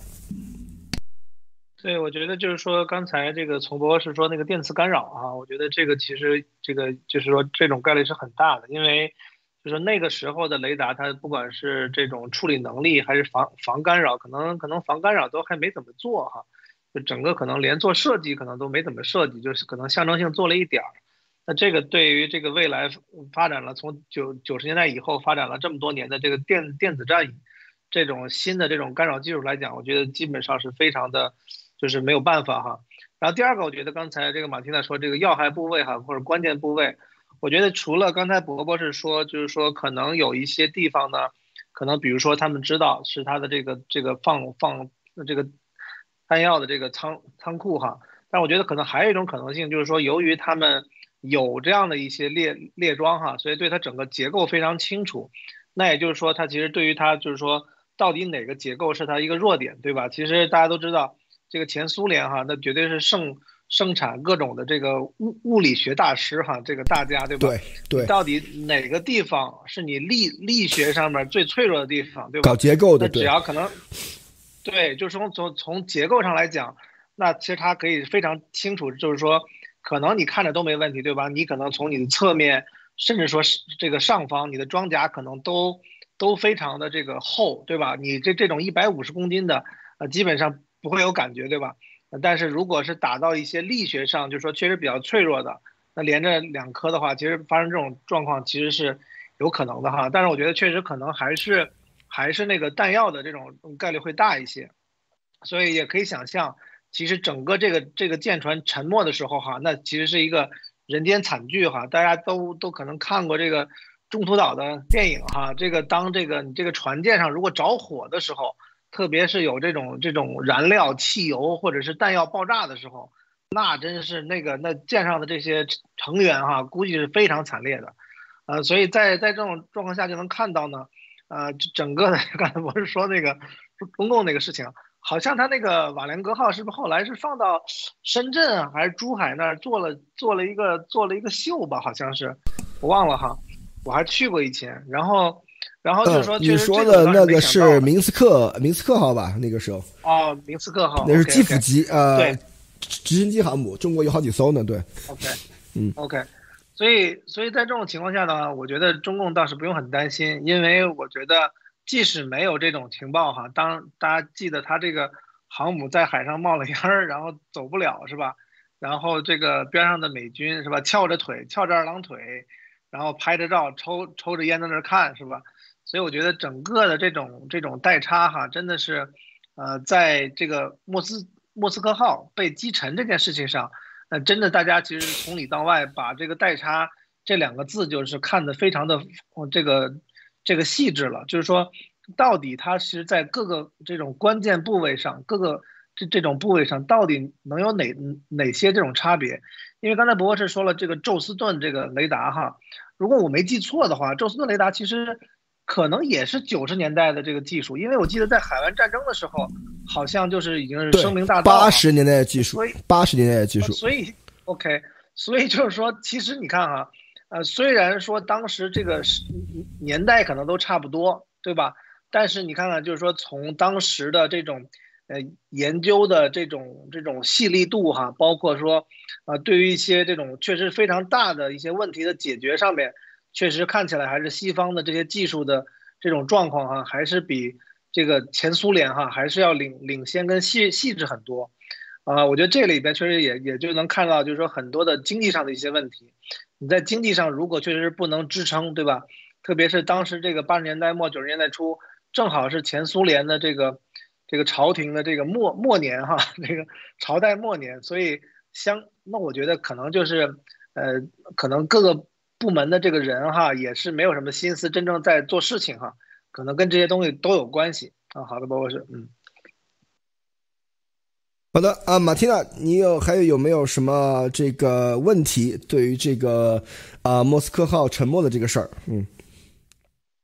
对，我觉得就是说，刚才这个从博士说那个电磁干扰啊，我觉得这个其实这个就是说这种概率是很大的，因为就是那个时候的雷达，它不管是这种处理能力还是防防干扰，可能可能防干扰都还没怎么做哈，就整个可能连做设计可能都没怎么设计，就是可能象征性做了一点儿。那这个对于这个未来发展了从九九十年代以后发展了这么多年的这个电电子战这种新的这种干扰技术来讲，我觉得基本上是非常的。就是没有办法哈，然后第二个，我觉得刚才这个马蒂娜说这个要害部位哈，或者关键部位，我觉得除了刚才伯伯是说，就是说可能有一些地方呢，可能比如说他们知道是他的这个这个放放这个弹药的这个仓仓库哈，但我觉得可能还有一种可能性，就是说由于他们有这样的一些列列装哈，所以对它整个结构非常清楚，那也就是说，它其实对于它就是说到底哪个结构是它一个弱点，对吧？其实大家都知道。这个前苏联哈，那绝对是盛盛产各种的这个物物理学大师哈，这个大家对吧？对对。到底哪个地方是你力力学上面最脆弱的地方，对吧？搞结构的，那只要可能，对，就是从从从结构上来讲，那其实它可以非常清楚，就是说，可能你看着都没问题，对吧？你可能从你的侧面，甚至说是这个上方，你的装甲可能都都非常的这个厚，对吧？你这这种一百五十公斤的，呃，基本上。不会有感觉，对吧？但是如果是打到一些力学上，就是说确实比较脆弱的，那连着两颗的话，其实发生这种状况其实是有可能的哈。但是我觉得确实可能还是还是那个弹药的这种概率会大一些，所以也可以想象，其实整个这个这个舰船沉没的时候哈，那其实是一个人间惨剧哈。大家都都可能看过这个中途岛的电影哈，这个当这个你这个船舰上如果着火的时候。特别是有这种这种燃料、汽油或者是弹药爆炸的时候，那真是那个那舰上的这些成员哈，估计是非常惨烈的，呃，所以在在这种状况下就能看到呢，呃，整个的刚才我是说那个中共那个事情，好像他那个瓦良格号是不是后来是放到深圳还是珠海那儿做了做了一个做了一个秀吧？好像是，我忘了哈，我还去过以前，然后。然后就是说，你说的那个是明斯克明斯克号吧？那个时候哦，明斯克号那是基辅级呃，对，直升机航母，中国有好几艘呢。对，OK，嗯，OK，所以所以在这种情况下呢，我觉得中共倒是不用很担心，因为我觉得即使没有这种情报哈，当大家记得他这个航母在海上冒了烟儿，然后走不了是吧？然后这个边上的美军是吧，翘着腿，翘着二郎腿，然后拍着照，抽抽着烟在那看是吧？所以我觉得整个的这种这种代差哈，真的是，呃，在这个莫斯莫斯科号被击沉这件事情上，呃真的大家其实从里到外把这个代差这两个字就是看得非常的这个这个细致了，就是说到底它是在各个这种关键部位上，各个这这种部位上到底能有哪哪些这种差别？因为刚才博士说了这个宙斯盾这个雷达哈，如果我没记错的话，宙斯盾雷达其实。可能也是九十年代的这个技术，因为我记得在海湾战争的时候，好像就是已经是声名大噪。八十年代的技术，八十年代的技术。所以，OK，所以就是说，其实你看哈，呃，虽然说当时这个年代可能都差不多，对吧？但是你看看，就是说从当时的这种呃研究的这种这种细腻度哈，包括说啊，对于一些这种确实非常大的一些问题的解决上面。确实看起来还是西方的这些技术的这种状况哈，还是比这个前苏联哈还是要领领先跟细细致很多，啊，我觉得这里边确实也也就能看到，就是说很多的经济上的一些问题，你在经济上如果确实是不能支撑，对吧？特别是当时这个八十年代末九十年代初，正好是前苏联的这个这个朝廷的这个末末年哈，这个朝代末年，所以相那我觉得可能就是呃，可能各个。部门的这个人哈，也是没有什么心思真正在做事情哈，可能跟这些东西都有关系啊。好的，包博士，嗯。好的啊，马蒂娜，你有还有有没有什么这个问题？对于这个啊莫斯科号沉没的这个事儿，嗯，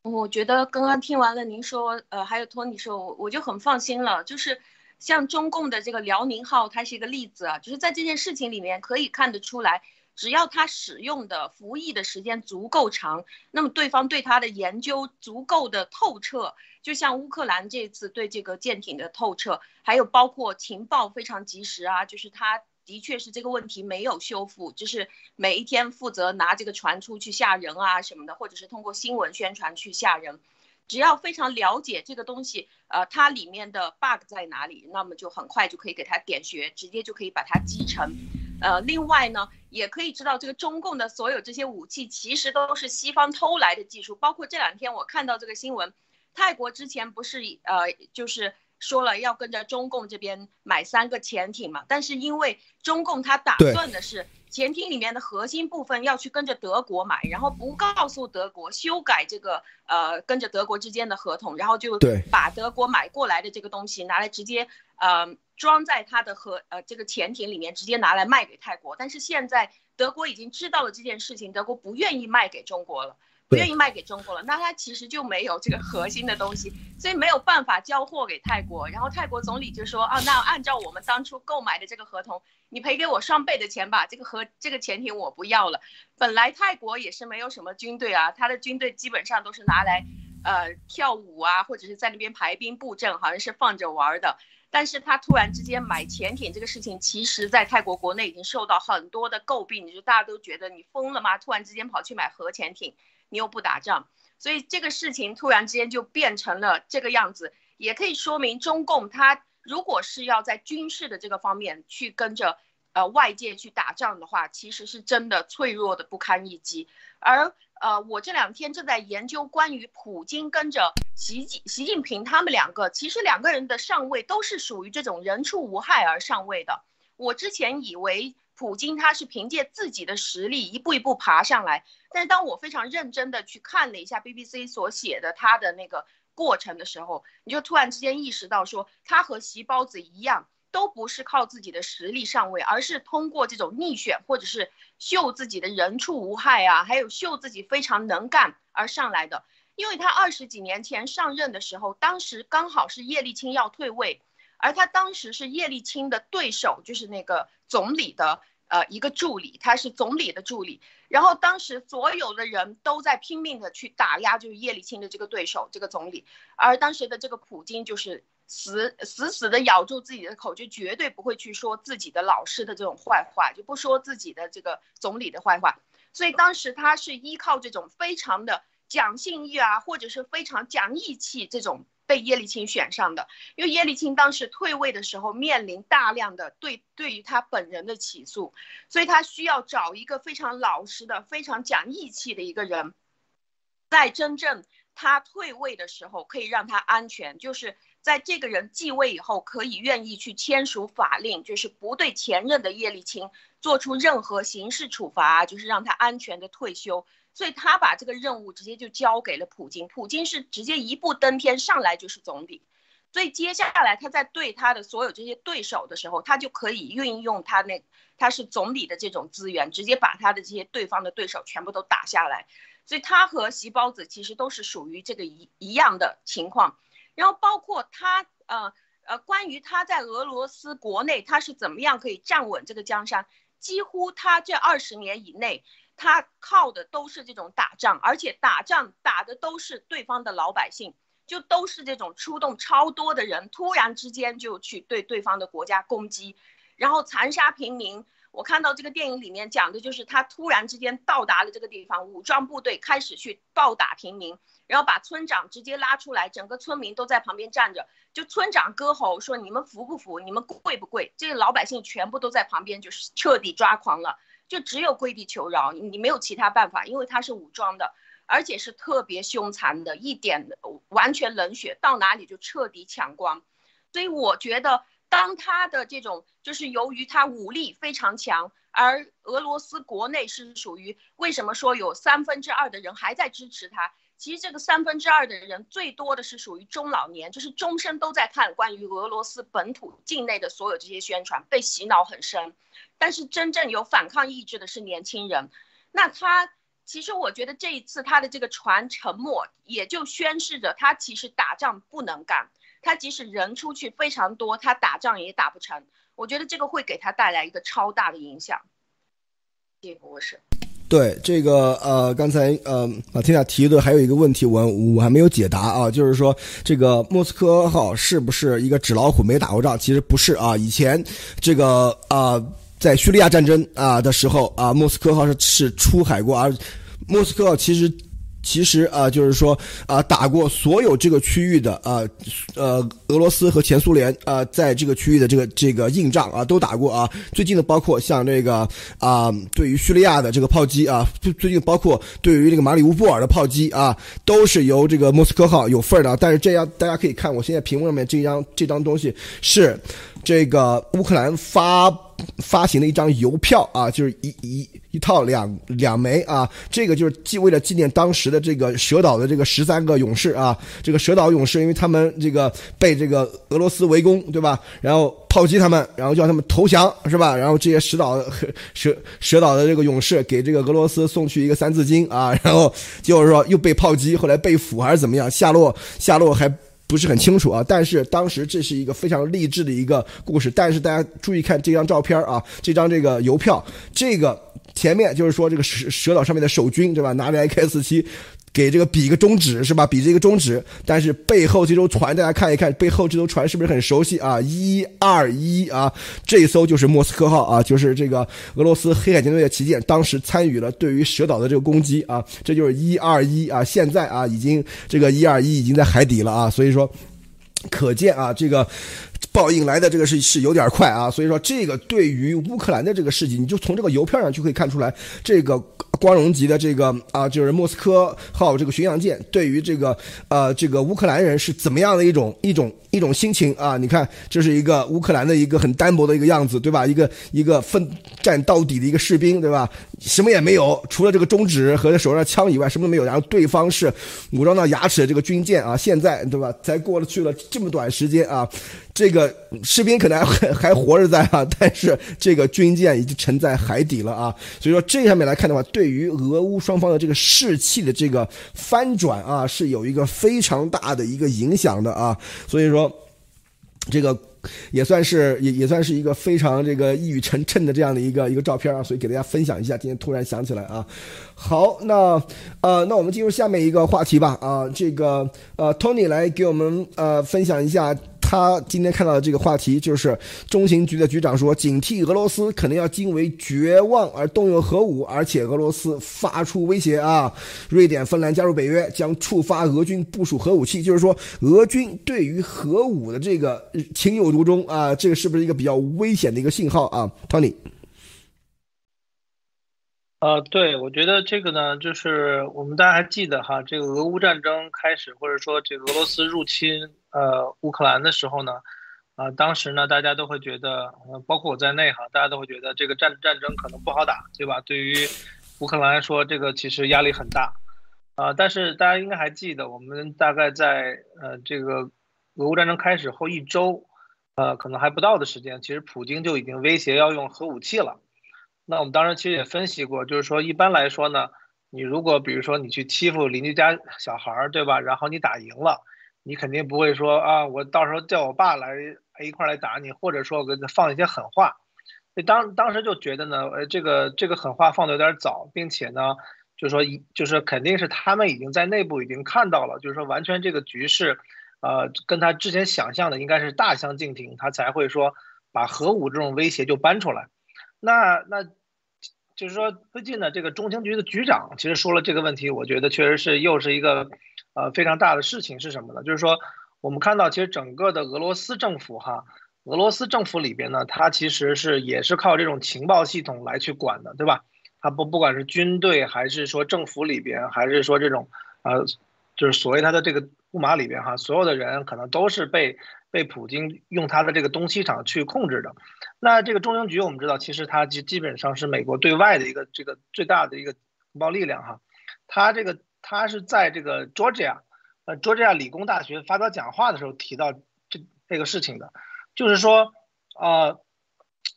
我觉得刚刚听完了您说，呃，还有托尼说，我我就很放心了。就是像中共的这个辽宁号，它是一个例子啊，就是在这件事情里面可以看得出来。只要它使用的服役的时间足够长，那么对方对它的研究足够的透彻，就像乌克兰这次对这个舰艇的透彻，还有包括情报非常及时啊，就是他的确是这个问题没有修复，就是每一天负责拿这个船出去吓人啊什么的，或者是通过新闻宣传去吓人，只要非常了解这个东西，呃，它里面的 bug 在哪里，那么就很快就可以给它点穴，直接就可以把它击沉。呃，另外呢，也可以知道这个中共的所有这些武器其实都是西方偷来的技术，包括这两天我看到这个新闻，泰国之前不是呃就是说了要跟着中共这边买三个潜艇嘛，但是因为中共他打算的是潜艇里面的核心部分要去跟着德国买，然后不告诉德国修改这个呃跟着德国之间的合同，然后就把德国买过来的这个东西拿来直接呃。装在他的核呃这个潜艇里面，直接拿来卖给泰国。但是现在德国已经知道了这件事情，德国不愿意卖给中国了，不愿意卖给中国了。那他其实就没有这个核心的东西，所以没有办法交货给泰国。然后泰国总理就说啊，那按照我们当初购买的这个合同，你赔给我双倍的钱吧。这个和这个潜艇我不要了。本来泰国也是没有什么军队啊，他的军队基本上都是拿来呃跳舞啊，或者是在那边排兵布阵，好像是放着玩的。但是他突然之间买潜艇这个事情，其实，在泰国国内已经受到很多的诟病，就大家都觉得你疯了吗？突然之间跑去买核潜艇，你又不打仗，所以这个事情突然之间就变成了这个样子，也可以说明中共他如果是要在军事的这个方面去跟着呃外界去打仗的话，其实是真的脆弱的不堪一击，而。呃，我这两天正在研究关于普京跟着习近习近平他们两个，其实两个人的上位都是属于这种人畜无害而上位的。我之前以为普京他是凭借自己的实力一步一步爬上来，但是当我非常认真的去看了一下 BBC 所写的他的那个过程的时候，你就突然之间意识到说，他和习包子一样。都不是靠自己的实力上位，而是通过这种逆选或者是秀自己的人畜无害啊，还有秀自己非常能干而上来的。因为他二十几年前上任的时候，当时刚好是叶利钦要退位，而他当时是叶利钦的对手，就是那个总理的呃一个助理，他是总理的助理。然后当时所有的人都在拼命的去打压，就是叶利钦的这个对手，这个总理。而当时的这个普京就是。死死死的咬住自己的口，就绝对不会去说自己的老师的这种坏话，就不说自己的这个总理的坏话。所以当时他是依靠这种非常的讲信誉啊，或者是非常讲义气这种被叶利钦选上的。因为叶利钦当时退位的时候面临大量的对对于他本人的起诉，所以他需要找一个非常老实的、非常讲义气的一个人，在真正他退位的时候可以让他安全，就是。在这个人继位以后，可以愿意去签署法令，就是不对前任的叶利钦做出任何刑事处罚，就是让他安全的退休。所以他把这个任务直接就交给了普京，普京是直接一步登天，上来就是总理。所以接下来他在对他的所有这些对手的时候，他就可以运用他那他是总理的这种资源，直接把他的这些对方的对手全部都打下来。所以他和习包子其实都是属于这个一一样的情况。然后包括他，呃呃，关于他在俄罗斯国内他是怎么样可以站稳这个江山，几乎他这二十年以内，他靠的都是这种打仗，而且打仗打的都是对方的老百姓，就都是这种出动超多的人，突然之间就去对对方的国家攻击，然后残杀平民。我看到这个电影里面讲的就是他突然之间到达了这个地方，武装部队开始去暴打平民。然后把村长直接拉出来，整个村民都在旁边站着，就村长割喉说：“你们服不服？你们跪不跪？”这个老百姓全部都在旁边，就是彻底抓狂了，就只有跪地求饶，你没有其他办法，因为他是武装的，而且是特别凶残的，一点完全冷血，到哪里就彻底抢光。所以我觉得，当他的这种就是由于他武力非常强，而俄罗斯国内是属于为什么说有三分之二的人还在支持他？其实这个三分之二的人最多的是属于中老年，就是终身都在看关于俄罗斯本土境内的所有这些宣传，被洗脑很深。但是真正有反抗意志的是年轻人。那他其实我觉得这一次他的这个船沉没，也就宣示着他其实打仗不能干。他即使人出去非常多，他打仗也打不成。我觉得这个会给他带来一个超大的影响。这个我是。对这个呃，刚才呃马天亚提的还有一个问题，我我还没有解答啊，就是说这个莫斯科号是不是一个纸老虎没打过仗？其实不是啊，以前这个啊在叙利亚战争啊的时候啊，莫斯科号是是出海过，而莫斯科号其实。其实啊，就是说啊，打过所有这个区域的啊，呃，俄罗斯和前苏联啊，在这个区域的这个这个硬仗啊，都打过啊。最近的包括像这个啊，对于叙利亚的这个炮击啊，最最近包括对于这个马里乌波尔的炮击啊，都是由这个莫斯科号有份的。但是这样大家可以看，我现在屏幕上面这张这张东西是这个乌克兰发。发行的一张邮票啊，就是一一一套两两枚啊，这个就是既为了纪念当时的这个蛇岛的这个十三个勇士啊，这个蛇岛勇士，因为他们这个被这个俄罗斯围攻，对吧？然后炮击他们，然后叫他们投降，是吧？然后这些蛇岛蛇蛇岛的这个勇士给这个俄罗斯送去一个三字经啊，然后就是说又被炮击，后来被俘还是怎么样，下落下落还。不是很清楚啊，但是当时这是一个非常励志的一个故事。但是大家注意看这张照片啊，这张这个邮票，这个前面就是说这个蛇岛上面的守军对吧，拿着 AK 四七。给这个比一个中指是吧？比这个中指，但是背后这艘船大家看一看，背后这艘船是不是很熟悉啊？一二一啊，这艘就是莫斯科号啊，就是这个俄罗斯黑海舰队的旗舰，当时参与了对于蛇岛的这个攻击啊，这就是一二一啊，现在啊已经这个一二一已经在海底了啊，所以说可见啊这个。报应来的这个是是有点快啊，所以说这个对于乌克兰的这个事情，你就从这个邮票上就可以看出来，这个光荣级的这个啊，就是莫斯科号这个巡洋舰，对于这个呃这个乌克兰人是怎么样的一种一种一种心情啊？你看，这是一个乌克兰的一个很单薄的一个样子，对吧？一个一个奋战到底的一个士兵，对吧？什么也没有，除了这个中指和手上的枪以外，什么都没有。然后对方是武装到牙齿的这个军舰啊，现在对吧？才过了去了这么短时间啊。这个士兵可能还还活着在啊，但是这个军舰已经沉在海底了啊，所以说这上面来看的话，对于俄乌双方的这个士气的这个翻转啊，是有一个非常大的一个影响的啊，所以说这个。也算是也也算是一个非常这个一语成谶的这样的一个一个照片啊，所以给大家分享一下。今天突然想起来啊，好，那呃，那我们进入下面一个话题吧啊，这个呃，Tony 来给我们呃分享一下。他今天看到的这个话题就是，中情局的局长说，警惕俄罗斯可能要因为绝望而动用核武，而且俄罗斯发出威胁啊，瑞典、芬兰加入北约将触发俄军部署核武器，就是说，俄军对于核武的这个情有独钟啊，这个是不是一个比较危险的一个信号啊，Tony？呃，对，我觉得这个呢，就是我们大家还记得哈，这个俄乌战争开始，或者说这个俄罗斯入侵。呃，乌克兰的时候呢，啊，当时呢，大家都会觉得，呃，包括我在内哈，大家都会觉得这个战战争可能不好打，对吧？对于乌克兰来说，这个其实压力很大，啊，但是大家应该还记得，我们大概在呃这个俄乌战争开始后一周，呃，可能还不到的时间，其实普京就已经威胁要用核武器了。那我们当时其实也分析过，就是说一般来说呢，你如果比如说你去欺负邻居家小孩儿，对吧？然后你打赢了。你肯定不会说啊，我到时候叫我爸来一块来打你，或者说我给他放一些狠话。当当时就觉得呢，呃，这个这个狠话放的有点早，并且呢，就是说一就是肯定是他们已经在内部已经看到了，就是说完全这个局势，呃，跟他之前想象的应该是大相径庭，他才会说把核武这种威胁就搬出来。那那就是说最近呢，这个中情局的局长其实说了这个问题，我觉得确实是又是一个。呃，非常大的事情是什么呢？就是说，我们看到其实整个的俄罗斯政府哈，俄罗斯政府里边呢，它其实是也是靠这种情报系统来去管的，对吧？它不不管是军队还是说政府里边，还是说这种呃，就是所谓它的这个木马里边哈，所有的人可能都是被被普京用他的这个东西厂去控制的。那这个中情局我们知道，其实它基基本上是美国对外的一个这个最大的一个情报力量哈，它这个。他是在这个 Georgia，呃，Georgia 理工大学发表讲话的时候提到这这个事情的，就是说，呃，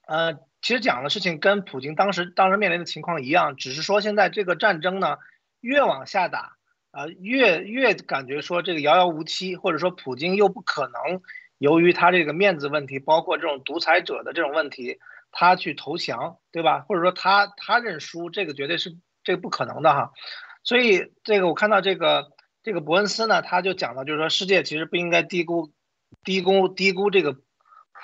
呃，其实讲的事情跟普京当时当时面临的情况一样，只是说现在这个战争呢越往下打，呃，越越感觉说这个遥遥无期，或者说普京又不可能由于他这个面子问题，包括这种独裁者的这种问题。他去投降，对吧？或者说他他认输，这个绝对是这个不可能的哈。所以这个我看到这个这个伯恩斯呢，他就讲到，就是说世界其实不应该低估低估低估这个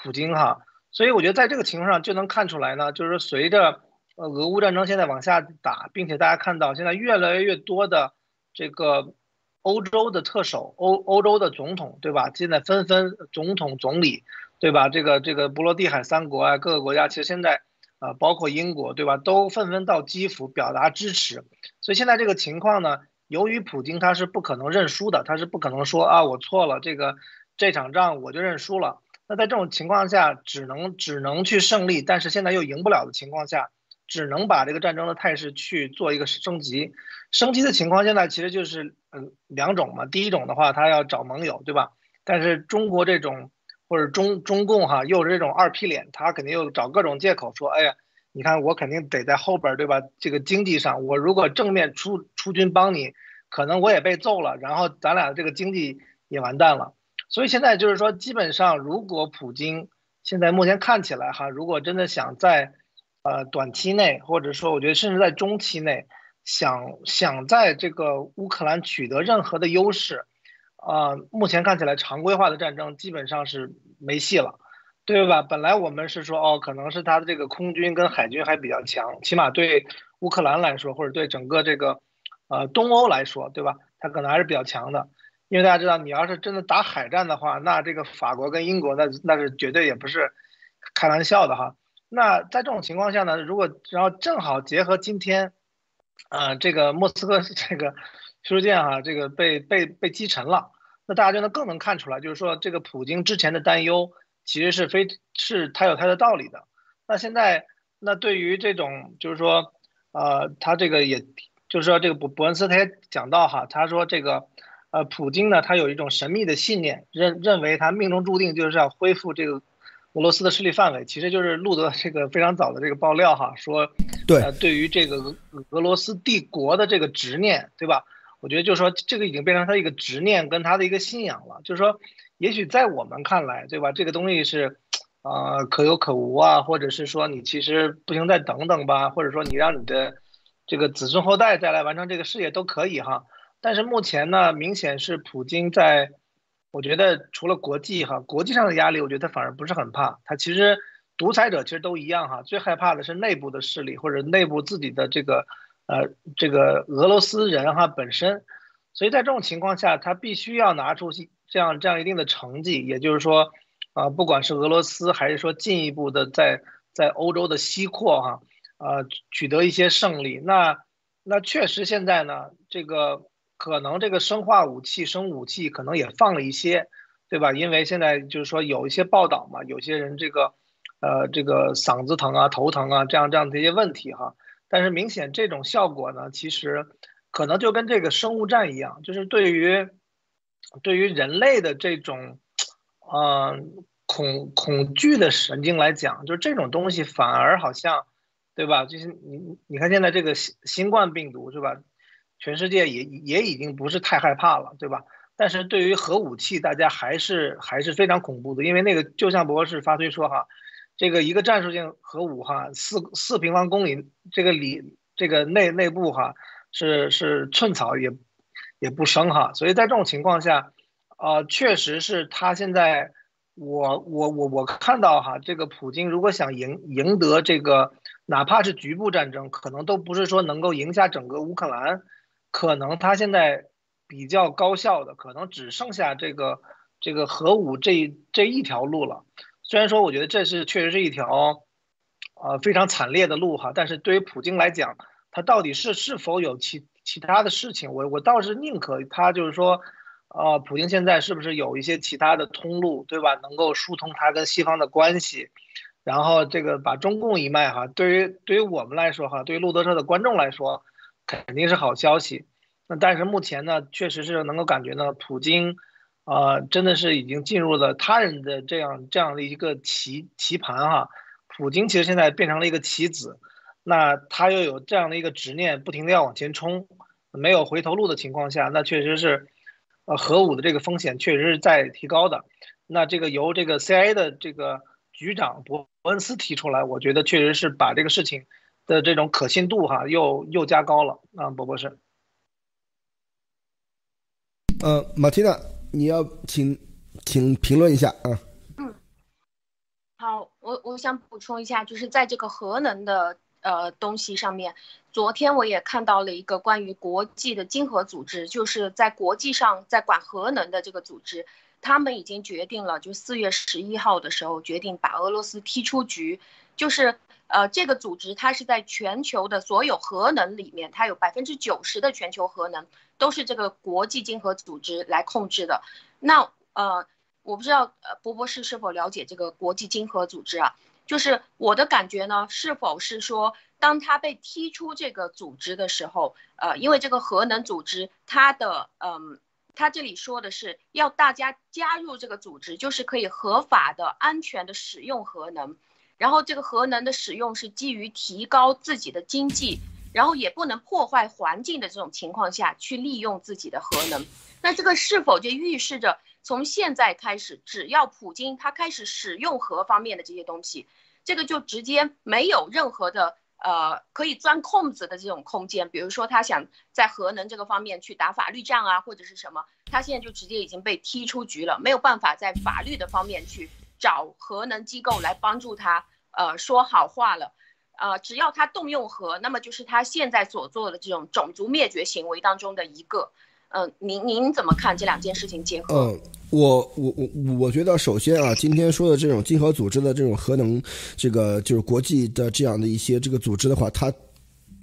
普京哈。所以我觉得在这个情况上就能看出来呢，就是随着俄乌战争现在往下打，并且大家看到现在越来越多的这个欧洲的特首、欧欧洲的总统，对吧？现在纷纷总统总理。对吧？这个这个波罗的海三国啊，各个国家其实现在，啊，包括英国，对吧，都纷纷到基辅表达支持。所以现在这个情况呢，由于普京他是不可能认输的，他是不可能说啊，我错了，这个这场仗我就认输了。那在这种情况下，只能只能去胜利，但是现在又赢不了的情况下，只能把这个战争的态势去做一个升级。升级的情况现在其实就是嗯两种嘛。第一种的话，他要找盟友，对吧？但是中国这种。或者中中共哈又是这种二批脸，他肯定又找各种借口说，哎呀，你看我肯定得在后边对吧？这个经济上，我如果正面出出军帮你，可能我也被揍了，然后咱俩这个经济也完蛋了。所以现在就是说，基本上如果普京现在目前看起来哈，如果真的想在呃短期内，或者说我觉得甚至在中期内，想想在这个乌克兰取得任何的优势。啊，目前看起来常规化的战争基本上是没戏了，对吧？本来我们是说，哦，可能是他的这个空军跟海军还比较强，起码对乌克兰来说，或者对整个这个，呃，东欧来说，对吧？他可能还是比较强的，因为大家知道，你要是真的打海战的话，那这个法国跟英国，那那是绝对也不是开玩笑的哈。那在这种情况下呢，如果然后正好结合今天，啊，这个莫斯科这个。驱逐舰哈，这个被被被击沉了，那大家就能更能看出来，就是说这个普京之前的担忧其实是非是他有他的道理的。那现在那对于这种就是说，呃，他这个也就是说这个伯伯恩斯他也讲到哈，他说这个呃普京呢，他有一种神秘的信念，认认为他命中注定就是要恢复这个俄罗斯的势力范围，其实就是路德这个非常早的这个爆料哈，说对对于这个俄俄罗斯帝国的这个执念，对吧？我觉得就是说，这个已经变成他一个执念跟他的一个信仰了。就是说，也许在我们看来，对吧？这个东西是，呃，可有可无啊，或者是说你其实不行，再等等吧，或者说你让你的这个子孙后代再来完成这个事业都可以哈。但是目前呢，明显是普京在，我觉得除了国际哈，国际上的压力，我觉得他反而不是很怕。他其实独裁者其实都一样哈，最害怕的是内部的势力或者内部自己的这个。呃，这个俄罗斯人哈本身，所以在这种情况下，他必须要拿出这样这样一定的成绩，也就是说，啊，不管是俄罗斯还是说进一步的在在欧洲的西扩哈，呃，取得一些胜利。那那确实现在呢，这个可能这个生化武器、生武器可能也放了一些，对吧？因为现在就是说有一些报道嘛，有些人这个，呃，这个嗓子疼啊、头疼啊这样这样的一些问题哈。但是明显这种效果呢，其实可能就跟这个生物战一样，就是对于对于人类的这种嗯恐恐惧的神经来讲，就是这种东西反而好像，对吧？就是你你看现在这个新新冠病毒是吧？全世界也也已经不是太害怕了，对吧？但是对于核武器，大家还是还是非常恐怖的，因为那个就像博士发推说哈。这个一个战术性核武哈，四四平方公里这个里这个内内部哈是是寸草也也不生哈，所以在这种情况下，呃，确实是他现在我我我我看到哈，这个普京如果想赢赢得这个哪怕是局部战争，可能都不是说能够赢下整个乌克兰，可能他现在比较高效的，可能只剩下这个这个核武这这一条路了。虽然说，我觉得这是确实是一条，呃，非常惨烈的路哈。但是对于普京来讲，他到底是是否有其其他的事情？我我倒是宁可他就是说，呃，普京现在是不是有一些其他的通路，对吧？能够疏通他跟西方的关系，然后这个把中共一脉哈，对于对于我们来说哈，对于路德社的观众来说，肯定是好消息。那但是目前呢，确实是能够感觉呢，普京，呃，真的是已经进入了他人的这样这样的一个棋棋盘哈。普京其实现在变成了一个棋子，那他又有这样的一个执念，不停的要往前冲，没有回头路的情况下，那确实是，呃，核武的这个风险确实是在提高的。那这个由这个 CIA 的这个局长伯恩斯提出来，我觉得确实是把这个事情的这种可信度哈又又加高了啊，博博士。呃，马蒂娜，你要请请评论一下啊。嗯，好，我我想补充一下，就是在这个核能的呃东西上面，昨天我也看到了一个关于国际的经合组织，就是在国际上在管核能的这个组织。他们已经决定了，就四月十一号的时候决定把俄罗斯踢出局。就是，呃，这个组织它是在全球的所有核能里面，它有百分之九十的全球核能都是这个国际经合组织来控制的。那，呃，我不知道，呃，波博士是否了解这个国际经合组织啊？就是我的感觉呢，是否是说，当他被踢出这个组织的时候，呃，因为这个核能组织它的，嗯。他这里说的是要大家加入这个组织，就是可以合法的、安全的使用核能，然后这个核能的使用是基于提高自己的经济，然后也不能破坏环境的这种情况下去利用自己的核能。那这个是否就预示着从现在开始，只要普京他开始使用核方面的这些东西，这个就直接没有任何的。呃，可以钻空子的这种空间，比如说他想在核能这个方面去打法律战啊，或者是什么，他现在就直接已经被踢出局了，没有办法在法律的方面去找核能机构来帮助他，呃，说好话了。呃，只要他动用核，那么就是他现在所做的这种种族灭绝行为当中的一个。嗯，您您怎么看这两件事情结合？嗯，我我我我觉得，首先啊，今天说的这种经合组织的这种核能，这个就是国际的这样的一些这个组织的话，它。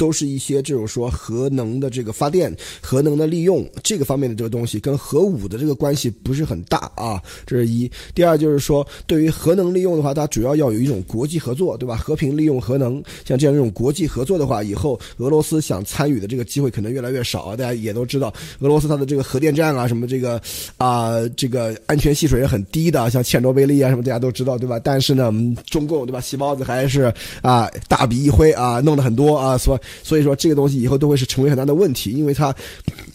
都是一些这种说核能的这个发电、核能的利用这个方面的这个东西，跟核武的这个关系不是很大啊。这是一。第二就是说，对于核能利用的话，它主要要有一种国际合作，对吧？和平利用核能，像这样这种国际合作的话，以后俄罗斯想参与的这个机会可能越来越少啊。大家也都知道，俄罗斯它的这个核电站啊，什么这个啊，这个安全系数也很低的，像切尔诺贝利啊什么，大家都知道，对吧？但是呢，中共对吧？细胞子还是啊大笔一挥啊，弄了很多啊，所。所以说这个东西以后都会是成为很大的问题，因为它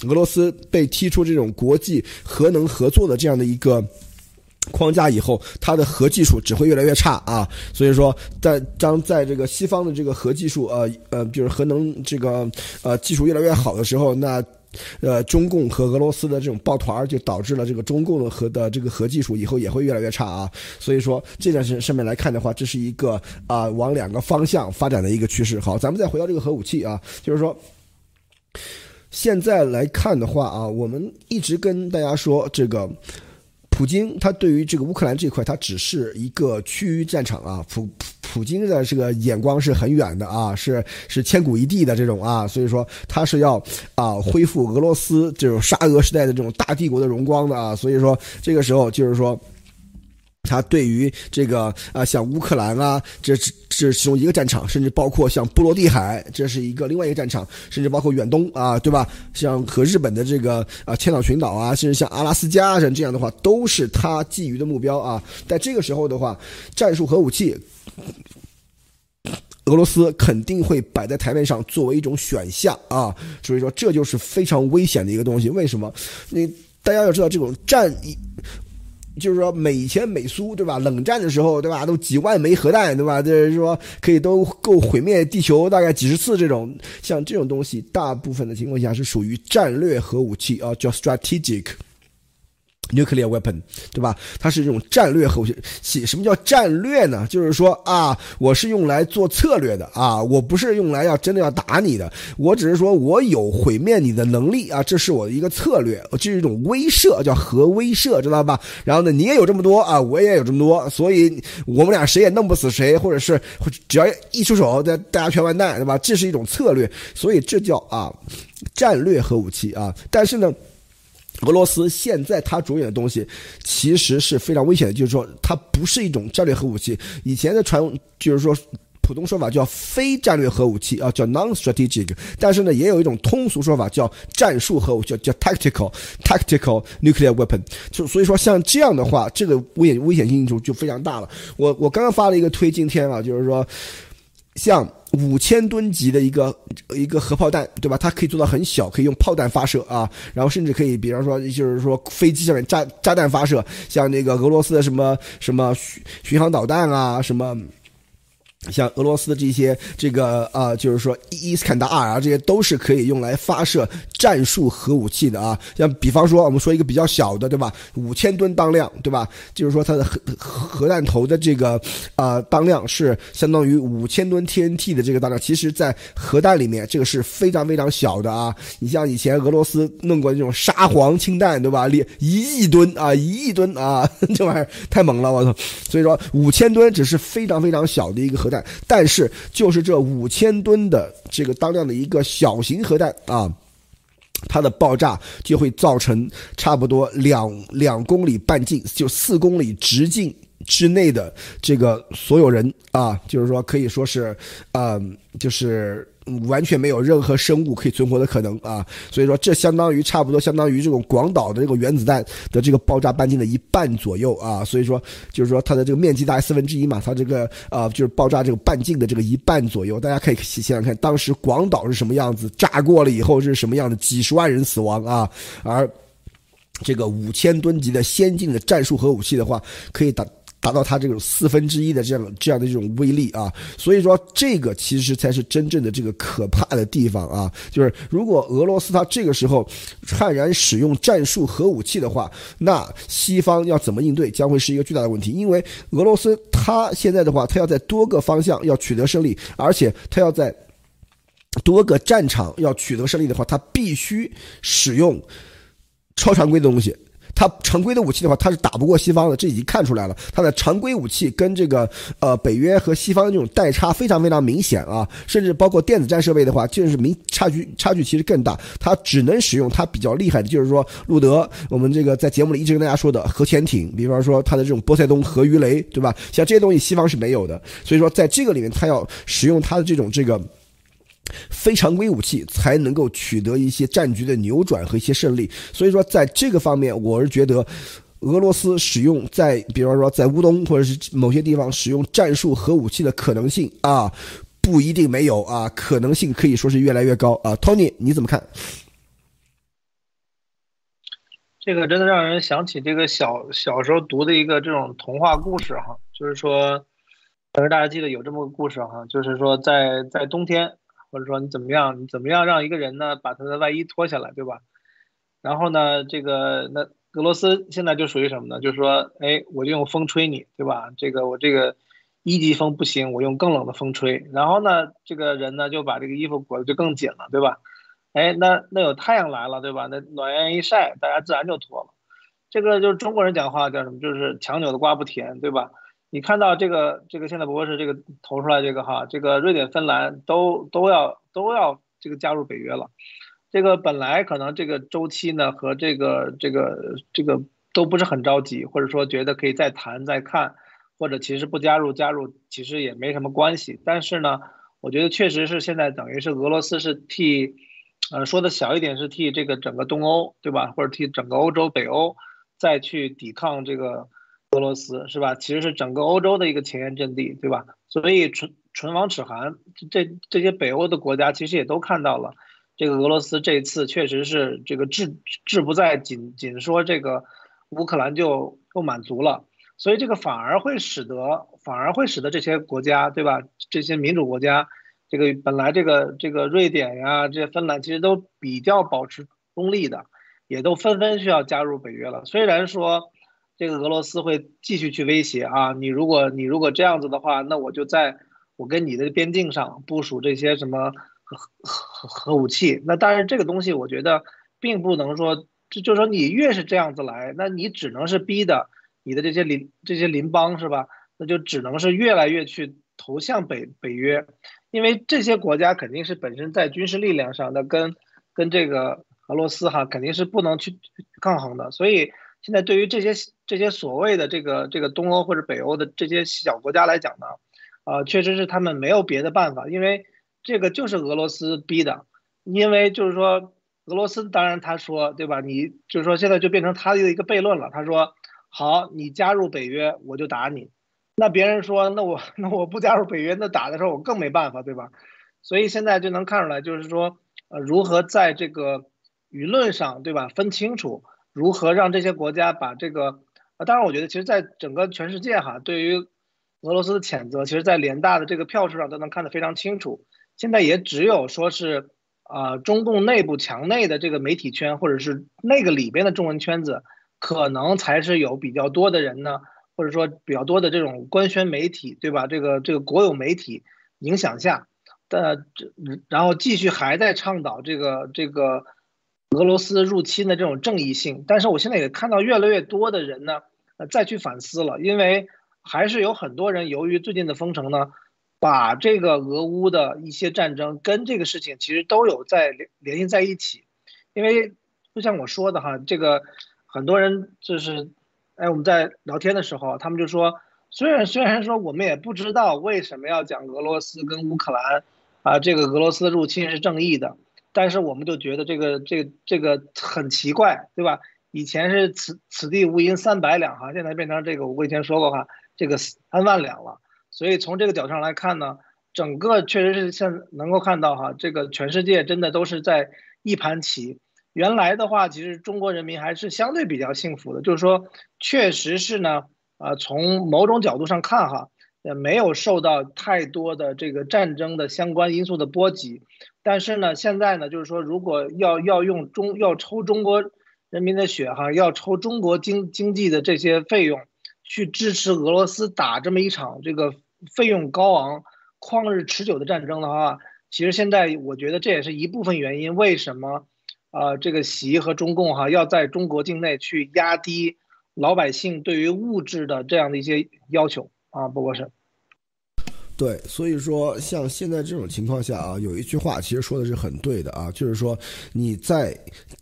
俄罗斯被踢出这种国际核能合作的这样的一个框架以后，它的核技术只会越来越差啊。所以说，在当在这个西方的这个核技术呃呃，比如核能这个呃技术越来越好的时候，那。呃，中共和俄罗斯的这种抱团，就导致了这个中共的核的这个核技术以后也会越来越差啊。所以说这件事上面来看的话，这是一个啊往两个方向发展的一个趋势。好，咱们再回到这个核武器啊，就是说现在来看的话啊，我们一直跟大家说这个。普京他对于这个乌克兰这块，他只是一个区域战场啊。普普京的这个眼光是很远的啊，是是千古一帝的这种啊，所以说他是要啊恢复俄罗斯这种沙俄时代的这种大帝国的荣光的啊。所以说这个时候就是说。他对于这个啊，像乌克兰啊，这这其中一个战场，甚至包括像波罗的海，这是一个另外一个战场，甚至包括远东啊，对吧？像和日本的这个啊千岛群岛啊，甚至像阿拉斯加像这样的话，都是他觊觎的目标啊。在这个时候的话，战术核武器，俄罗斯肯定会摆在台面上作为一种选项啊。所以说，这就是非常危险的一个东西。为什么？你大家要知道，这种战役。就是说，美前美苏，对吧？冷战的时候，对吧？都几万枚核弹，对吧？就是说，可以都够毁灭地球大概几十次。这种像这种东西，大部分的情况下是属于战略核武器啊，叫 strategic。Nuclear weapon，对吧？它是这种战略核武器。什么叫战略呢？就是说啊，我是用来做策略的啊，我不是用来要真的要打你的。我只是说我有毁灭你的能力啊，这是我的一个策略，这是一种威慑，叫核威慑，知道吧？然后呢，你也有这么多啊，我也有这么多，所以我们俩谁也弄不死谁，或者是只要一出手，大大家全完蛋，对吧？这是一种策略，所以这叫啊战略核武器啊。但是呢。俄罗斯现在它着眼的东西，其实是非常危险的，就是说它不是一种战略核武器。以前的传就是说，普通说法叫非战略核武器啊，叫 non-strategic。但是呢，也有一种通俗说法叫战术核武器，叫 tactical tactical nuclear weapon。就所以说，像这样的话，这个危险危险性就就非常大了。我我刚刚发了一个推，今天啊，就是说，像五千吨级的一个一个核炮弹，对吧？它可以做到很小，可以用炮弹发射啊，然后甚至可以，比方说，就是说飞机上面炸炸弹发射，像那个俄罗斯的什么什么巡巡航导弹啊，什么。像俄罗斯的这些这个啊，就是说伊伊斯坎达尔啊，这些都是可以用来发射战术核武器的啊。像比方说，我们说一个比较小的，对吧？五千吨当量，对吧？就是说它的核核弹头的这个啊当量是相当于五千吨 TNT 的这个当量。其实，在核弹里面，这个是非常非常小的啊。你像以前俄罗斯弄过这种沙皇氢弹，对吧？一一亿吨啊，一亿吨啊，这玩意儿太猛了，我操！所以说，五千吨只是非常非常小的一个核弹。但是，就是这五千吨的这个当量的一个小型核弹啊，它的爆炸就会造成差不多两两公里半径，就四公里直径之内的这个所有人啊，就是说可以说是，嗯，就是。完全没有任何生物可以存活的可能啊！所以说，这相当于差不多相当于这种广岛的这个原子弹的这个爆炸半径的一半左右啊！所以说，就是说它的这个面积大概四分之一嘛，它这个啊就是爆炸这个半径的这个一半左右。大家可以想想看，当时广岛是什么样子，炸过了以后是什么样的，几十万人死亡啊！而这个五千吨级的先进的战术核武器的话，可以打。达到它这种四分之一的这样这样的这种威力啊，所以说这个其实才是真正的这个可怕的地方啊，就是如果俄罗斯它这个时候悍然使用战术核武器的话，那西方要怎么应对将会是一个巨大的问题，因为俄罗斯它现在的话，它要在多个方向要取得胜利，而且它要在多个战场要取得胜利的话，它必须使用超常规的东西。它常规的武器的话，它是打不过西方的，这已经看出来了。它的常规武器跟这个呃北约和西方的这种代差非常非常明显啊，甚至包括电子战设备的话，就是明差距差距其实更大。它只能使用它比较厉害的，就是说路德，我们这个在节目里一直跟大家说的核潜艇，比方说它的这种波塞冬核鱼雷，对吧？像这些东西西方是没有的，所以说在这个里面，它要使用它的这种这个。非常规武器才能够取得一些战局的扭转和一些胜利，所以说在这个方面，我是觉得俄罗斯使用在，比方说在乌东或者是某些地方使用战术核武器的可能性啊，不一定没有啊，可能性可以说是越来越高啊。Tony，你怎么看？这个真的让人想起这个小小时候读的一个这种童话故事哈，就是说，可能大家记得有这么个故事哈，就是说在在冬天。或者说你怎么样？你怎么样让一个人呢把他的外衣脱下来，对吧？然后呢，这个那俄罗斯现在就属于什么呢？就是说，哎，我就用风吹你，对吧？这个我这个一级风不行，我用更冷的风吹。然后呢，这个人呢就把这个衣服裹得就更紧了，对吧？哎，那那有太阳来了，对吧？那暖阳一晒，大家自然就脱了。这个就是中国人讲话叫什么？就是强扭的瓜不甜，对吧？你看到这个这个现在不过是这个投出来这个哈，这个瑞典、芬兰都都要都要这个加入北约了，这个本来可能这个周期呢和这个这个这个都不是很着急，或者说觉得可以再谈再看，或者其实不加入加入其实也没什么关系，但是呢，我觉得确实是现在等于是俄罗斯是替，呃说的小一点是替这个整个东欧对吧，或者替整个欧洲北欧再去抵抗这个。俄罗斯是吧？其实是整个欧洲的一个前沿阵地，对吧？所以唇唇亡齿寒，这这些北欧的国家其实也都看到了，这个俄罗斯这一次确实是这个志志不在仅仅说这个乌克兰就就满足了，所以这个反而会使得反而会使得这些国家，对吧？这些民主国家，这个本来这个这个瑞典呀，这芬兰其实都比较保持中立的，也都纷纷需要加入北约了。虽然说。这个俄罗斯会继续去威胁啊！你如果你如果这样子的话，那我就在我跟你的边境上部署这些什么核核核武器。那当然，这个东西我觉得并不能说，就就说你越是这样子来，那你只能是逼的你的这些邻这些邻邦是吧？那就只能是越来越去投向北北约，因为这些国家肯定是本身在军事力量上的跟跟这个俄罗斯哈肯定是不能去抗衡的，所以。现在对于这些这些所谓的这个这个东欧或者北欧的这些小国家来讲呢，呃，确实是他们没有别的办法，因为这个就是俄罗斯逼的，因为就是说俄罗斯当然他说对吧？你就是说现在就变成他的一个悖论了，他说好，你加入北约我就打你，那别人说那我那我不加入北约，那打的时候我更没办法对吧？所以现在就能看出来，就是说呃如何在这个舆论上对吧分清楚，如何让这些国家把这个，呃当然我觉得其实在整个全世界哈对于。俄罗斯的谴责，其实，在联大的这个票数上都能看得非常清楚。现在也只有说是，啊，中共内部墙内的这个媒体圈，或者是那个里边的中文圈子，可能才是有比较多的人呢，或者说比较多的这种官宣媒体，对吧？这个这个国有媒体影响下的这，然后继续还在倡导这个这个俄罗斯入侵的这种正义性。但是我现在也看到越来越多的人呢，呃，再去反思了，因为。还是有很多人由于最近的封城呢，把这个俄乌的一些战争跟这个事情其实都有在联联系在一起，因为就像我说的哈，这个很多人就是，哎，我们在聊天的时候，他们就说，虽然虽然说我们也不知道为什么要讲俄罗斯跟乌克兰，啊，这个俄罗斯入侵是正义的，但是我们就觉得这个这这个很奇怪，对吧？以前是此此地无银三百两哈，现在变成这个，我以前说过哈。这个三万两了，所以从这个角度上来看呢，整个确实是现能够看到哈，这个全世界真的都是在一盘棋。原来的话，其实中国人民还是相对比较幸福的，就是说，确实是呢，呃，从某种角度上看哈，也没有受到太多的这个战争的相关因素的波及。但是呢，现在呢，就是说，如果要要用中要抽中国人民的血哈，要抽中国经经济的这些费用。去支持俄罗斯打这么一场这个费用高昂、旷日持久的战争的话，其实现在我觉得这也是一部分原因。为什么，啊，这个习和中共哈要在中国境内去压低老百姓对于物质的这样的一些要求啊？不过是。对，所以说像现在这种情况下啊，有一句话其实说的是很对的啊，就是说你在。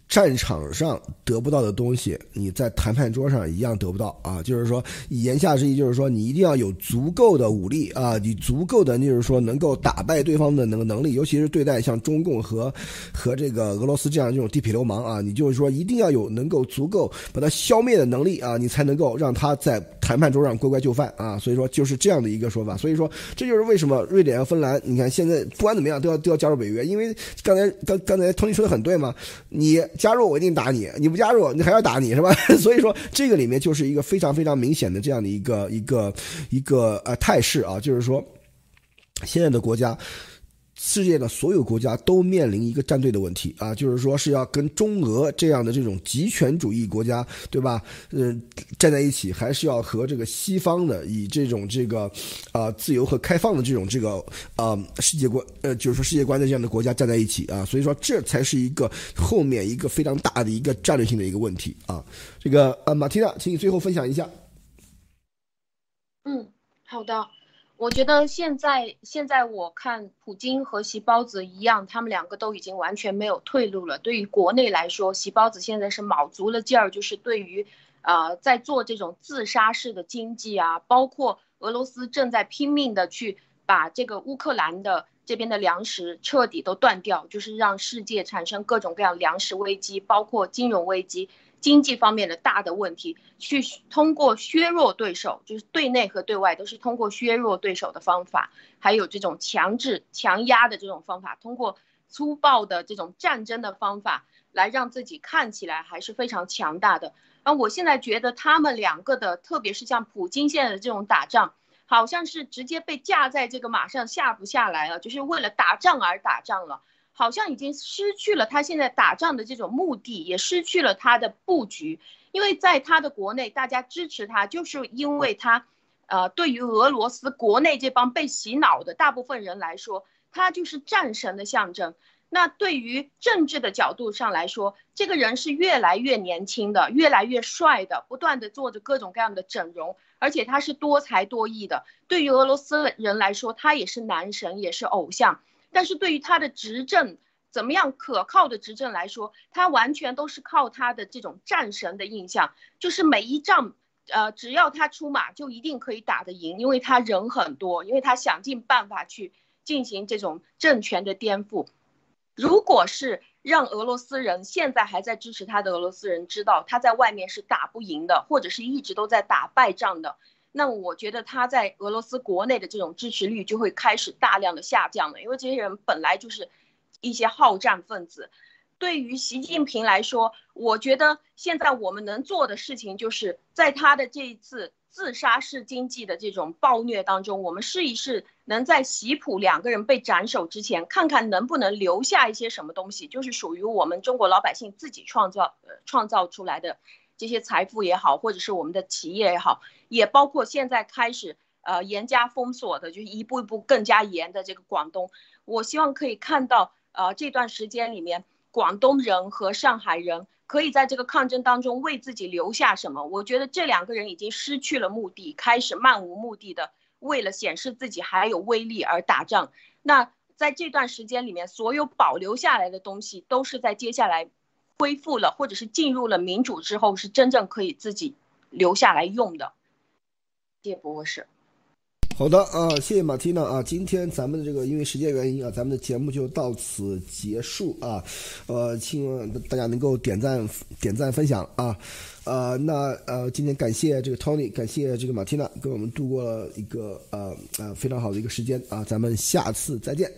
战场上得不到的东西，你在谈判桌上一样得不到啊！就是说，言下之意就是说，你一定要有足够的武力啊，你足够的就是说能够打败对方的那个能力，尤其是对待像中共和和这个俄罗斯这样这种地痞流氓啊，你就是说一定要有能够足够把它消灭的能力啊，你才能够让他在谈判桌上乖乖就范啊！所以说就是这样的一个说法。所以说这就是为什么瑞典和芬兰，你看现在不管怎么样都要都要加入北约，因为刚才刚刚才托尼说的很对嘛，你。加入我一定打你，你不加入你还要打你是吧？所以说这个里面就是一个非常非常明显的这样的一个一个一个呃态势啊，就是说现在的国家。世界的所有国家都面临一个站队的问题啊，就是说是要跟中俄这样的这种极权主义国家，对吧？呃，站在一起，还是要和这个西方的以这种这个啊自由和开放的这种这个啊世界观呃，就是说世界观的这样的国家站在一起啊。所以说，这才是一个后面一个非常大的一个战略性的一个问题啊。这个呃，马蒂娜，请你最后分享一下。嗯，好的。我觉得现在现在我看普京和席包子一样，他们两个都已经完全没有退路了。对于国内来说，席包子现在是卯足了劲儿，就是对于，呃，在做这种自杀式的经济啊，包括俄罗斯正在拼命的去把这个乌克兰的这边的粮食彻底都断掉，就是让世界产生各种各样粮食危机，包括金融危机。经济方面的大的问题，去通过削弱对手，就是对内和对外都是通过削弱对手的方法，还有这种强制强压的这种方法，通过粗暴的这种战争的方法来让自己看起来还是非常强大的。啊，我现在觉得他们两个的，特别是像普京现在的这种打仗，好像是直接被架在这个马上下不下来了，就是为了打仗而打仗了。好像已经失去了他现在打仗的这种目的，也失去了他的布局。因为在他的国内，大家支持他，就是因为他，呃，对于俄罗斯国内这帮被洗脑的大部分人来说，他就是战神的象征。那对于政治的角度上来说，这个人是越来越年轻的，越来越帅的，不断的做着各种各样的整容，而且他是多才多艺的。对于俄罗斯人来说，他也是男神，也是偶像。但是对于他的执政怎么样可靠的执政来说，他完全都是靠他的这种战神的印象，就是每一仗呃，只要他出马，就一定可以打得赢，因为他人很多，因为他想尽办法去进行这种政权的颠覆。如果是让俄罗斯人现在还在支持他的俄罗斯人知道他在外面是打不赢的，或者是一直都在打败仗的，那我觉得他在俄罗斯国内的这种支持率就会开始大量的下降了，因为这些人本来就是一些好战分子。对于习近平来说，我觉得现在我们能做的事情，就是在他的这一次自杀式经济的这种暴虐当中，我们试一试，能在习普两个人被斩首之前，看看能不能留下一些什么东西，就是属于我们中国老百姓自己创造呃创造出来的这些财富也好，或者是我们的企业也好，也包括现在开始呃严加封锁的，就是一步一步更加严的这个广东，我希望可以看到呃这段时间里面。广东人和上海人可以在这个抗争当中为自己留下什么？我觉得这两个人已经失去了目的，开始漫无目的的为了显示自己还有威力而打仗。那在这段时间里面，所有保留下来的东西，都是在接下来恢复了或者是进入了民主之后，是真正可以自己留下来用的。谢谢博士。好的啊，谢谢马蒂娜啊，今天咱们的这个因为时间原因啊，咱们的节目就到此结束啊，呃，希望大家能够点赞、点赞、分享啊，呃，那呃，今天感谢这个 Tony，感谢这个马蒂娜，跟我们度过了一个呃呃非常好的一个时间啊，咱们下次再见。